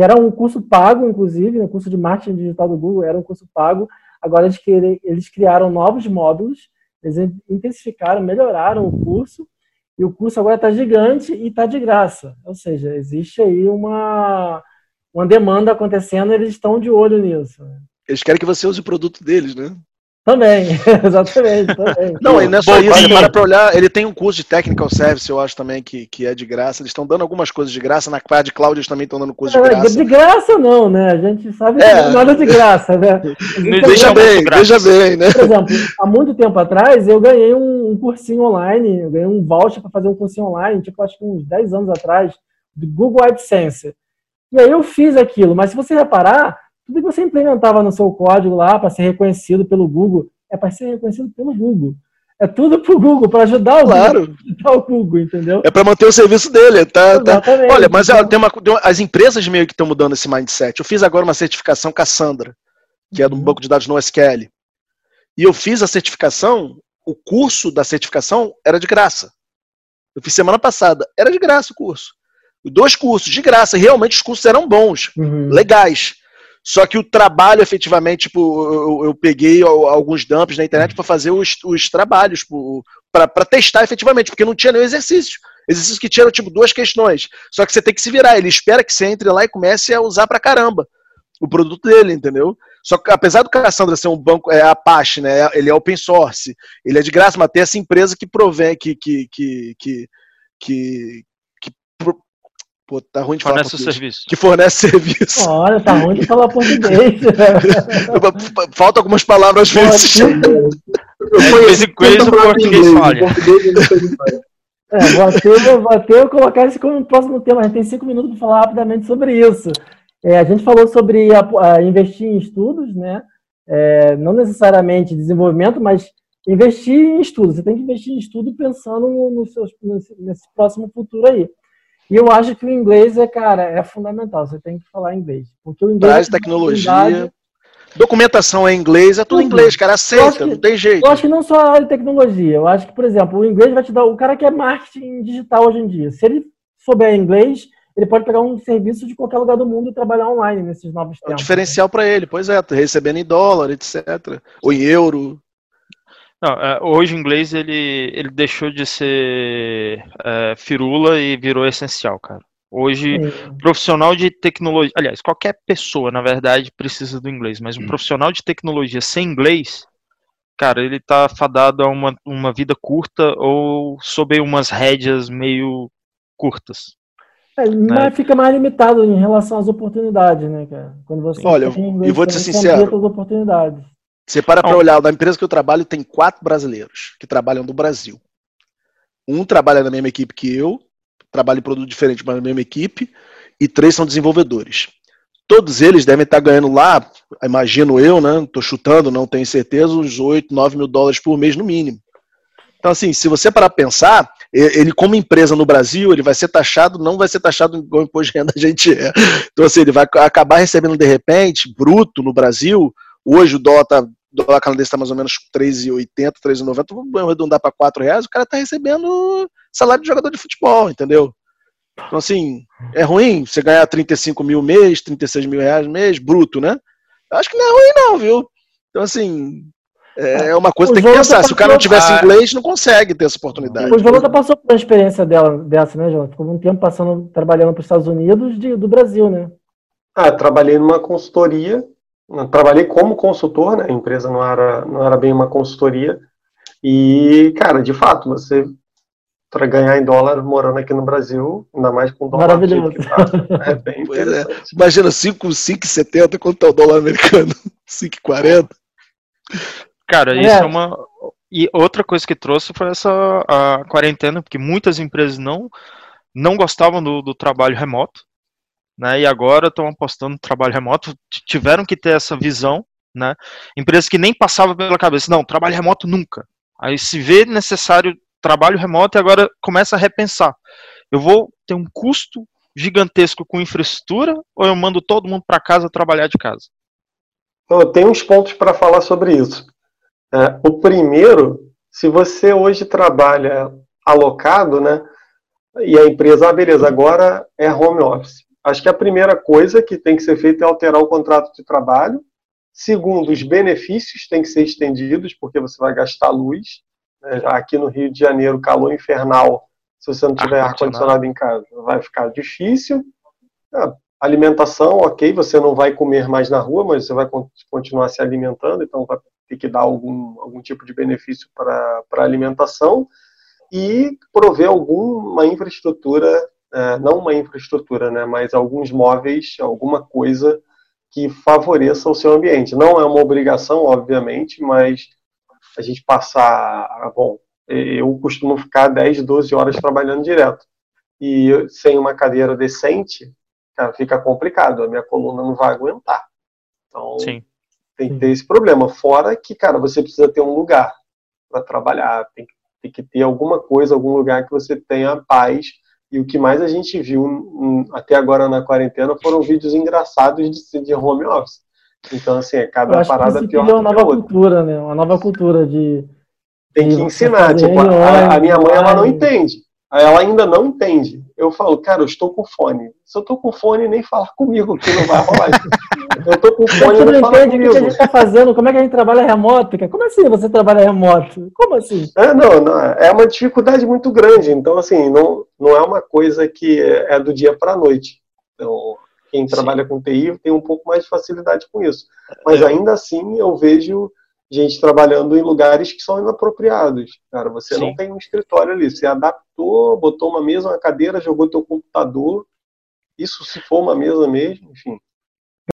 que era um curso pago, inclusive, um curso de marketing digital do Google, era um curso pago. Agora eles, eles criaram novos módulos, eles intensificaram, melhoraram o curso, e o curso agora está gigante e está de graça. Ou seja, existe aí uma, uma demanda acontecendo, eles estão de olho nisso. Eles querem que você use o produto deles, né? Também, *laughs* exatamente. Também. Não, e não é só isso, para pra olhar, ele tem um curso de Technical Service, eu acho também, que, que é de graça. Eles estão dando algumas coisas de graça, na parte de cloud eles também estão dando curso de é, graça. De graça não, né? A gente sabe é. que não é nada de graça, né? *laughs* Veja bem, veja bem, né? Por exemplo, há muito tempo atrás eu ganhei um, um cursinho online, eu ganhei um voucher para fazer um cursinho online, tipo, acho que uns 10 anos atrás, do Google AdSense. E aí eu fiz aquilo, mas se você reparar, tudo que você implementava no seu código lá para ser reconhecido pelo Google é para ser reconhecido pelo Google. É tudo para o Google, para ajudar o claro. Google, o Google, entendeu? É para manter o serviço dele. Tá, tá. Olha, mas então... tem uma, as empresas meio que estão mudando esse mindset. Eu fiz agora uma certificação Cassandra, que é do uhum. banco de dados no SQL. E eu fiz a certificação, o curso da certificação era de graça. Eu fiz semana passada, era de graça o curso. Dois cursos, de graça. Realmente os cursos eram bons, uhum. legais. Só que o trabalho, efetivamente, tipo, eu, eu peguei alguns dumps na internet para fazer os, os trabalhos, para testar efetivamente, porque não tinha nenhum exercício. Exercício que tinha, tipo, duas questões. Só que você tem que se virar. Ele espera que você entre lá e comece a usar pra caramba o produto dele, entendeu? Só que apesar do Cassandra ser um banco, é Apache, né? Ele é open source, ele é de graça, mas tem essa empresa que provém, que, que, que, que Pô, tá ruim de fornece falar serviço. Que fornece *laughs* serviço. Olha, tá ruim de falar português. *laughs* Falta algumas palavras às vezes. *laughs* De vez em quando o português falha. É, vou até, vou até colocar isso como próximo tema. A gente tem cinco minutos para falar rapidamente sobre isso. É, a gente falou sobre a, a investir em estudos, né? É, não necessariamente desenvolvimento, mas investir em estudo. Você tem que investir em estudo pensando no, no seu, nesse, nesse, próximo futuro aí. E eu acho que o inglês é, cara, é fundamental. Você tem que falar inglês. Porque o inglês. Traz é tecnologia. Documentação em inglês, é tudo inglês, cara. Aceita, que, não tem jeito. Eu acho que não só a área de tecnologia. Eu acho que, por exemplo, o inglês vai te dar. O cara que é marketing digital hoje em dia, se ele souber inglês, ele pode pegar um serviço de qualquer lugar do mundo e trabalhar online nesses novos tempos. É um diferencial para ele, pois é, recebendo em dólar, etc. Ou em euro. Não, é, hoje o inglês ele, ele deixou de ser é, firula e virou essencial, cara. Hoje, Sim. profissional de tecnologia, aliás, qualquer pessoa, na verdade, precisa do inglês, mas um hum. profissional de tecnologia sem inglês, cara, ele tá fadado a uma, uma vida curta ou sob umas rédeas meio curtas. É, né? mas fica mais limitado em relação às oportunidades, né, cara? Quando você Olha, e vou te ser sincero. oportunidades. Você para para olhar, da empresa que eu trabalho, tem quatro brasileiros que trabalham do Brasil. Um trabalha na mesma equipe que eu, trabalha em produto diferente, mas na mesma equipe, e três são desenvolvedores. Todos eles devem estar ganhando lá, imagino eu, né? Estou chutando, não tenho certeza, uns 8, 9 mil dólares por mês no mínimo. Então, assim, se você parar para pensar, ele como empresa no Brasil, ele vai ser taxado, não vai ser taxado igual o imposto de renda a gente é. Então, assim, ele vai acabar recebendo de repente, bruto no Brasil, hoje o dólar, tá, o dólar canadense está mais ou menos 3,80, 3,90, vamos arredondar para 4 reais, o cara está recebendo salário de jogador de futebol, entendeu? Então, assim, é ruim você ganhar 35 mil mês, 36 mil reais mês, bruto, né? Eu acho que não é ruim não, viu? Então, assim, é, é uma coisa que tem que pensar. Se o cara não tivesse inglês, não consegue ter essa oportunidade. O Jonathan passou por uma experiência dela, dessa, né, Jonathan? Ficou um tempo passando, trabalhando para os Estados Unidos de, do Brasil, né? Ah, trabalhei numa consultoria, trabalhei como consultor, né? A empresa não era, não era bem uma consultoria. E, cara, de fato, você para ganhar em dólar morando aqui no Brasil, ainda mais com dólar. Maravilhoso. *laughs* É bem é. Imagina 5,70 quanto é o dólar americano? *laughs* 5,40. Cara, é. isso é uma. E outra coisa que trouxe foi essa a quarentena, porque muitas empresas não, não gostavam do, do trabalho remoto, né? E agora estão apostando no trabalho remoto, tiveram que ter essa visão, né? Empresas que nem passavam pela cabeça, não, trabalho remoto nunca. Aí se vê necessário trabalho remoto e agora começa a repensar. Eu vou ter um custo gigantesco com infraestrutura ou eu mando todo mundo para casa trabalhar de casa? Eu tenho uns pontos para falar sobre isso. É, o primeiro, se você hoje trabalha alocado, né, e a empresa, ah, beleza, agora é home office. Acho que a primeira coisa que tem que ser feita é alterar o contrato de trabalho. Segundo, os benefícios têm que ser estendidos, porque você vai gastar luz. Né? Aqui no Rio de Janeiro, calor infernal, se você não tiver ar-condicionado em casa, vai ficar difícil. Ah, alimentação, ok, você não vai comer mais na rua, mas você vai continuar se alimentando, então vai ter que dar algum, algum tipo de benefício para a alimentação e prover alguma infraestrutura, é, não uma infraestrutura, né, mas alguns móveis, alguma coisa que favoreça o seu ambiente. Não é uma obrigação, obviamente, mas a gente passar, bom, eu costumo ficar 10, 12 horas trabalhando direto. E sem uma cadeira decente, cara, fica complicado, a minha coluna não vai aguentar. Então, Sim. Tem que ter esse problema. Fora que, cara, você precisa ter um lugar para trabalhar, tem que, tem que ter alguma coisa, algum lugar que você tenha paz. E o que mais a gente viu um, até agora na quarentena foram vídeos engraçados de, de home office. Então, assim, é cada parada pior que uma nova cultura, né? Uma nova cultura de. Tem que ensinar. Tipo, a, a minha mãe, ela não entende. Ela ainda não entende. Eu falo, cara, eu estou com fone. Se eu estou com fone, nem falar comigo, que não vai rolar. *laughs* Eu tô com fone não não fala entende o que a gente está fazendo, como é que a gente trabalha remoto? Como assim você trabalha remoto? Como assim? É, não, não, é uma dificuldade muito grande. Então, assim, não, não é uma coisa que é do dia para a noite. Então, quem trabalha com TI tem um pouco mais de facilidade com isso. Mas É. ainda assim, eu vejo gente trabalhando em lugares que são inapropriados. Cara, você Sim. não tem um escritório ali. Você adaptou, botou uma mesa, uma cadeira, jogou teu computador. Isso se for uma mesa mesmo, enfim.